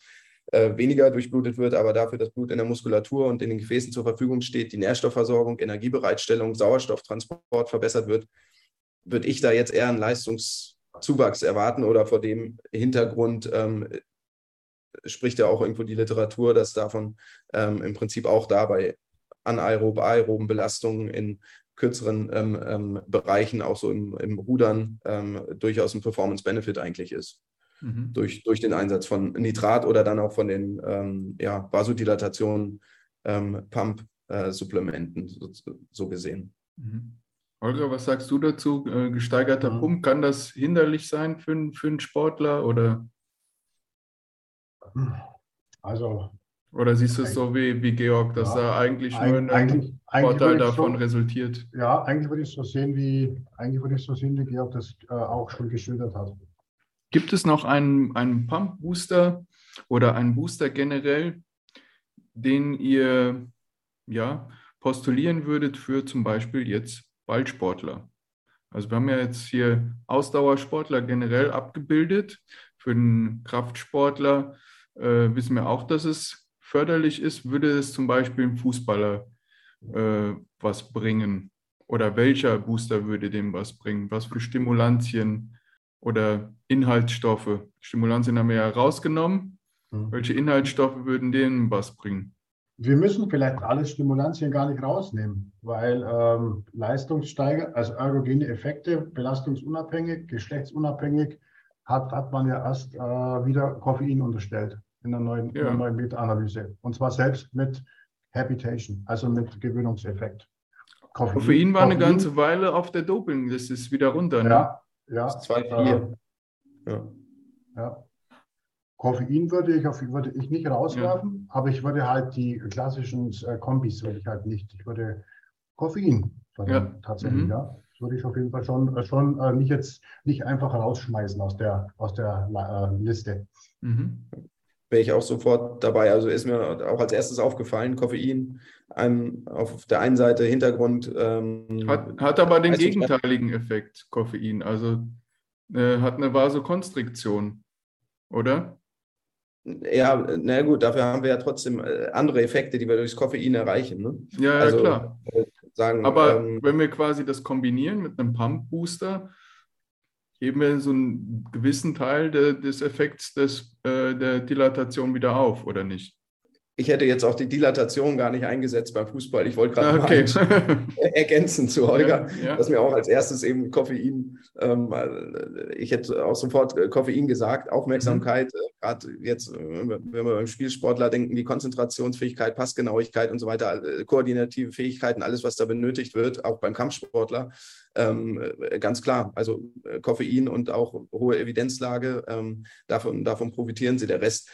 äh, weniger durchblutet wird, aber dafür das Blut in der Muskulatur und in den Gefäßen zur Verfügung steht, die Nährstoffversorgung, Energiebereitstellung, Sauerstofftransport verbessert wird, würde ich da jetzt eher einen Leistungszuwachs erwarten oder vor dem Hintergrund ähm, spricht ja auch irgendwo die Literatur, dass davon ähm, im Prinzip auch dabei anaerob, aeroben Belastungen in kürzeren ähm, ähm, Bereichen, auch so im, im Rudern, ähm, durchaus ein Performance-Benefit eigentlich ist. Mhm. Durch, durch den Einsatz von Nitrat oder dann auch von den ähm, ja, Vasodilatation, ähm, Pump-Supplementen, äh, so, so, gesehen. Mhm. Holger, was sagst du dazu? Äh, gesteigerter mhm. Pump, kann das hinderlich sein für, für einen Sportler oder? Also oder siehst du es so wie, wie Georg, dass ja, da eigentlich nur ein eigentlich, Vorteil eigentlich davon so, resultiert? Ja, eigentlich würde ich so sehen, wie eigentlich würde ich so sehen, wie Georg das äh, auch schon geschildert hat. Gibt es noch einen, einen Pump-Booster oder einen Booster generell, den ihr ja, postulieren würdet für zum Beispiel jetzt Ballsportler? Also wir haben ja jetzt hier Ausdauersportler generell abgebildet. Für den Kraftsportler äh, wissen wir auch, dass es förderlich ist, würde es zum Beispiel dem Fußballer äh, was bringen? Oder welcher Booster würde dem was bringen? Was für Stimulantien oder Inhaltsstoffe? Stimulantien haben wir ja rausgenommen. Mhm. Welche Inhaltsstoffe würden denen was bringen? Wir müssen vielleicht alle Stimulantien gar nicht rausnehmen, weil ähm, Leistungssteiger, also ergogene Effekte, belastungsunabhängig, geschlechtsunabhängig, hat, hat man ja erst äh, wieder Koffein unterstellt in der neuen, ja. neuen Meta-Analyse. Und zwar selbst mit Habitation, also mit Gewöhnungseffekt. Koffein, Koffein war Koffein. eine ganze Weile auf der Dopingliste, ist wieder runter. Ne? Ja, ja. 2,4. Äh, ja. ja. Koffein würde ich, auf, würde ich nicht rauswerfen, ja. aber ich würde halt die klassischen äh, Kombis würde ich halt nicht. Ich würde Koffein ja. tatsächlich, mhm. ja. Das würde ich auf jeden Fall schon, äh, schon äh, nicht jetzt nicht einfach rausschmeißen aus der, aus der äh, Liste. Mhm wäre ich auch sofort dabei. Also ist mir auch als erstes aufgefallen, Koffein einem, auf der einen Seite Hintergrund. Ähm, hat, hat aber den gegenteiligen Effekt, Koffein. Also äh, hat eine Vasokonstriktion, oder? Ja, na gut, dafür haben wir ja trotzdem äh, andere Effekte, die wir durchs Koffein erreichen. Ne? Ja, ja also, klar. Äh, sagen, aber ähm, wenn wir quasi das kombinieren mit einem Pump-Booster, heben wir so einen gewissen Teil de, des Effekts des, äh, der Dilatation wieder auf, oder nicht? ich hätte jetzt auch die Dilatation gar nicht eingesetzt beim Fußball. Ich wollte gerade okay. mal ergänzen zu Holger, ja, ja. dass mir auch als erstes eben Koffein, ähm, ich hätte auch sofort äh, Koffein gesagt, Aufmerksamkeit, mhm. Äh, gerade jetzt, äh, wenn wir beim Spielsportler denken, die Konzentrationsfähigkeit, Passgenauigkeit und so weiter, koordinative Fähigkeiten, alles, was da benötigt wird, auch beim Kampfsportler, ähm, ganz klar. Also Koffein und auch hohe Evidenzlage, ähm, davon, davon profitieren sie. Der Rest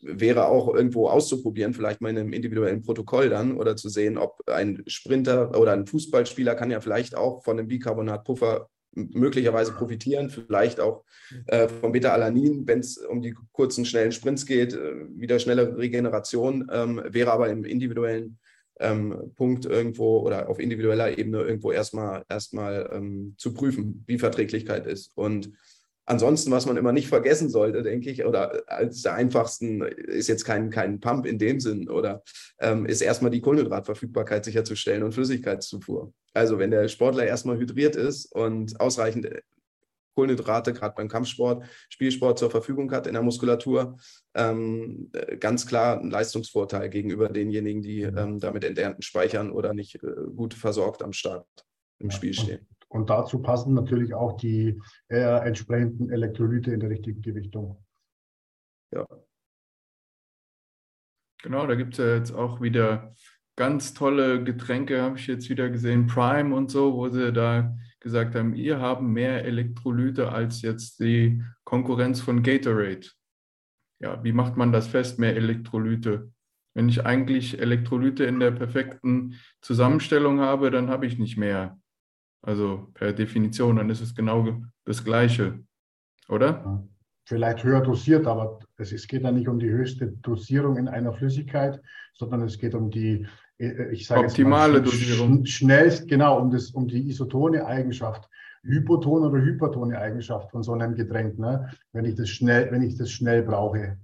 wäre auch irgendwo auszuprobieren, vielleicht mal in einem individuellen Protokoll dann oder zu sehen, ob ein Sprinter oder ein Fußballspieler kann ja vielleicht auch von einem Bicarbonatpuffer möglicherweise profitieren, vielleicht auch äh, vom Beta-Alanin, wenn es um die kurzen, schnellen Sprints geht, äh, wieder schnellere Regeneration, ähm, wäre aber im individuellen ähm, Punkt irgendwo oder auf individueller Ebene irgendwo erstmal erstmal ähm, zu prüfen, wie Verträglichkeit ist. Und Ansonsten, was man immer nicht vergessen sollte, denke ich, oder als der einfachsten ist jetzt kein, kein Pump in dem Sinn, oder ähm, ist erstmal die Kohlenhydratverfügbarkeit sicherzustellen und Flüssigkeitszufuhr. Also wenn der Sportler erstmal hydriert ist und ausreichend Kohlenhydrate, gerade beim Kampfsport, Spielsport zur Verfügung hat in der Muskulatur, ähm, ganz klar ein Leistungsvorteil gegenüber denjenigen, die ähm, damit enternten speichern oder nicht äh, gut versorgt am Start im Spiel stehen. Und dazu passen natürlich auch die äh, entsprechenden Elektrolyte in der richtigen Gewichtung. Ja. Genau, da gibt es ja jetzt auch wieder ganz tolle Getränke, habe ich jetzt wieder gesehen, Prime und so, wo sie da gesagt haben, ihr haben mehr Elektrolyte als jetzt die Konkurrenz von Gatorade. Ja, wie macht man das fest, mehr Elektrolyte? Wenn ich eigentlich Elektrolyte in der perfekten Zusammenstellung habe, dann habe ich nicht mehr. Also per Definition, dann ist es genau das Gleiche, oder? Vielleicht höher dosiert, aber es, geht ja nicht um die höchste Dosierung in einer Flüssigkeit, sondern es geht um die, ich sage optimale mal, Dosierung. Schnellst, genau, um, das, um die isotone Eigenschaft, Hypoton oder hypertone Eigenschaft von so einem Getränk. Ne? Wenn ich das schnell, wenn ich das schnell brauche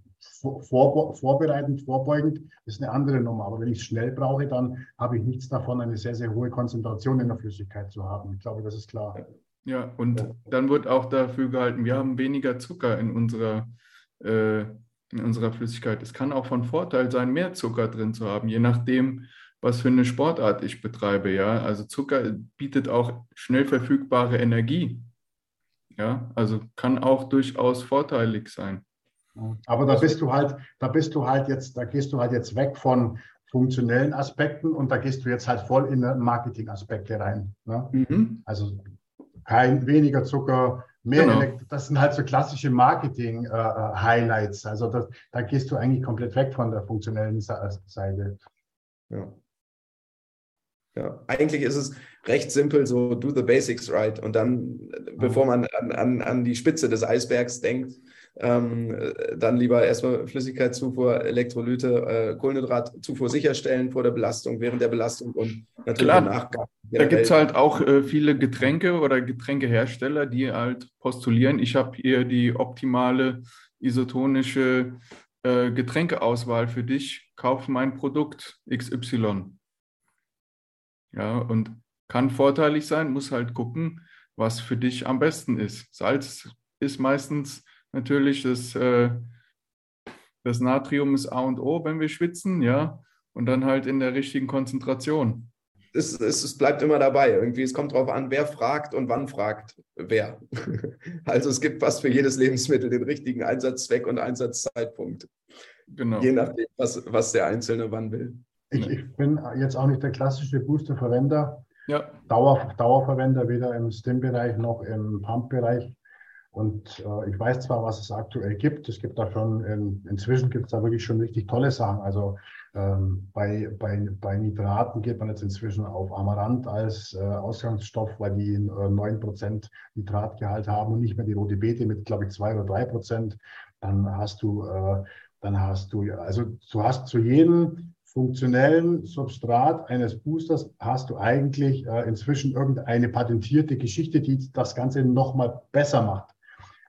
vor, vorbereitend, vorbeugend ist eine andere Nummer. Aber wenn ich es schnell brauche, dann habe ich nichts davon, eine sehr, sehr hohe Konzentration in der Flüssigkeit zu haben. Ich glaube, das ist klar. Ja, und dann wird auch dafür gehalten, wir haben weniger Zucker in unserer, äh, in unserer Flüssigkeit. Es kann auch von Vorteil sein, mehr Zucker drin zu haben, je nachdem, was für eine Sportart ich betreibe. Ja, also Zucker bietet auch schnell verfügbare Energie. Ja, also kann auch durchaus vorteilig sein. Aber da bist du halt, da bist du halt jetzt, da gehst du halt jetzt weg von funktionellen Aspekten und da gehst du jetzt halt voll in Marketing-Aspekte rein. Ne? Mhm. Also kein weniger Zucker, mehr genau. Elekt das sind halt so klassische Marketing-Highlights. Äh, also das, da gehst du eigentlich komplett weg von der funktionellen Seite. Ja. Ja, eigentlich ist es recht simpel, so do the basics right. Und dann, bevor man an, an, an die Spitze des Eisbergs denkt, ähm, dann lieber erstmal Flüssigkeitszufuhr, Elektrolyte, äh, Kohlenhydratzufuhr sicherstellen vor der Belastung, während der Belastung und natürlich Klar, Nachgang. Da gibt es halt auch äh, viele Getränke oder Getränkehersteller, die halt postulieren, ich habe hier die optimale isotonische äh, Getränkeauswahl für dich, kauf mein Produkt XY. Ja, und kann vorteilig sein, muss halt gucken, was für dich am besten ist. Salz ist meistens natürlich das, äh, das Natrium ist A und O, wenn wir schwitzen, ja, und dann halt in der richtigen Konzentration. Es, es, es bleibt immer dabei. Irgendwie, es kommt darauf an, wer fragt und wann fragt wer. Also es gibt fast für jedes Lebensmittel den richtigen Einsatzzweck und Einsatzzeitpunkt. Genau. Je nachdem, was, was der Einzelne wann will. Ich, ich bin jetzt auch nicht der klassische Booster-Verwender. Ja. Dauer, Dauerverwender, weder im Stim-Bereich noch im Pump-Bereich. Und äh, ich weiß zwar, was es aktuell gibt. Es gibt da schon, in, inzwischen gibt es da wirklich schon richtig tolle Sachen. Also ähm, bei, bei, bei Nitraten geht man jetzt inzwischen auf Amaranth als äh, Ausgangsstoff, weil die äh, 9% Nitratgehalt haben und nicht mehr die rote Beete mit, glaube ich, 2 oder 3%. Dann hast du, äh, dann hast du, also du hast zu jedem funktionellen Substrat eines Boosters hast du eigentlich äh, inzwischen irgendeine patentierte Geschichte, die das Ganze nochmal besser macht.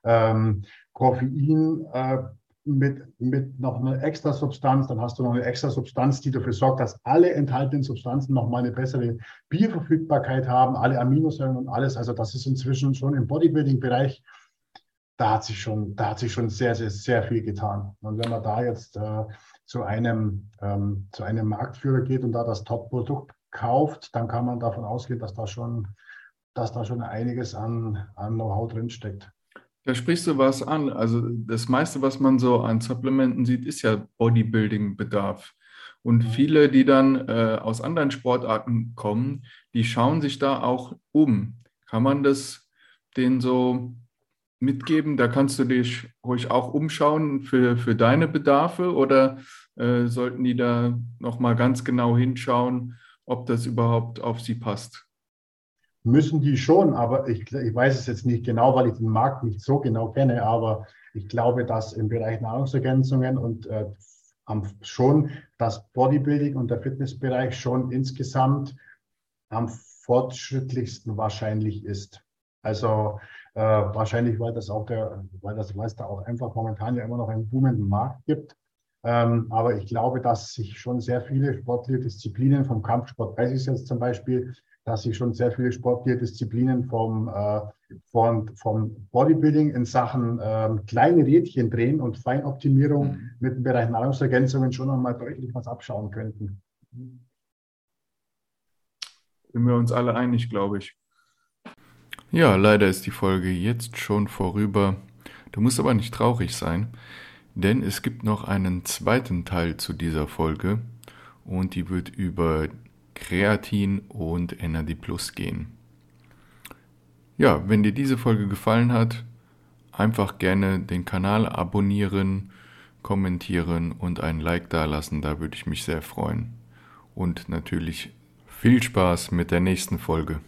Ähm, Koffein äh, mit, mit noch einer extra Substanz, dann hast du noch eine extra Substanz, die dafür sorgt, dass alle enthaltenen Substanzen nochmal eine bessere Bioverfügbarkeit haben, alle Aminosäuren und alles. Also das ist inzwischen schon im Bodybuilding-Bereich, da hat sich schon, da hat sich schon sehr, sehr, sehr viel getan. Und wenn man da jetzt äh, zu einem, ähm, zu einem Marktführer geht und da das Top-Produkt kauft, dann kann man davon ausgehen, dass da schon, dass da schon einiges an, an Know-how drinsteckt. Da sprichst du was an. Also das meiste, was man so an Supplementen sieht, ist ja Bodybuilding-Bedarf. Und viele, die dann äh, aus anderen Sportarten kommen, die schauen sich da auch um. Kann man das denen so mitgeben? Da kannst du dich ruhig auch umschauen für, für deine Bedarfe oder äh, sollten die da nochmal ganz genau hinschauen, ob das überhaupt auf sie passt? Müssen die schon, aber ich, ich weiß es jetzt nicht genau, weil ich den Markt nicht so genau kenne, aber ich glaube, dass im Bereich Nahrungsergänzungen und äh, schon das Bodybuilding und der Fitnessbereich schon insgesamt am fortschrittlichsten wahrscheinlich ist. Also äh, wahrscheinlich, weil das auch der, weil das, weil es da auch einfach momentan ja immer noch einen boomenden Markt gibt. Ähm, aber ich glaube, dass sich schon sehr viele sportliche Disziplinen vom Kampfsport, weiß ich jetzt zum Beispiel, dass sich schon sehr viele sportliche Disziplinen vom, äh, vom, vom Bodybuilding in Sachen äh, kleine Rädchen drehen und Feinoptimierung mhm. mit dem Bereich Nahrungsergänzungen schon nochmal deutlich was abschauen könnten. Sind wir uns alle einig, glaube ich. Ja, leider ist die Folge jetzt schon vorüber. Du musst aber nicht traurig sein, denn es gibt noch einen zweiten Teil zu dieser Folge und die wird über Kreatin und NAD Plus gehen. Ja, wenn dir diese Folge gefallen hat, einfach gerne den Kanal abonnieren, kommentieren und ein Like dalassen, da würde ich mich sehr freuen. Und natürlich viel Spaß mit der nächsten Folge.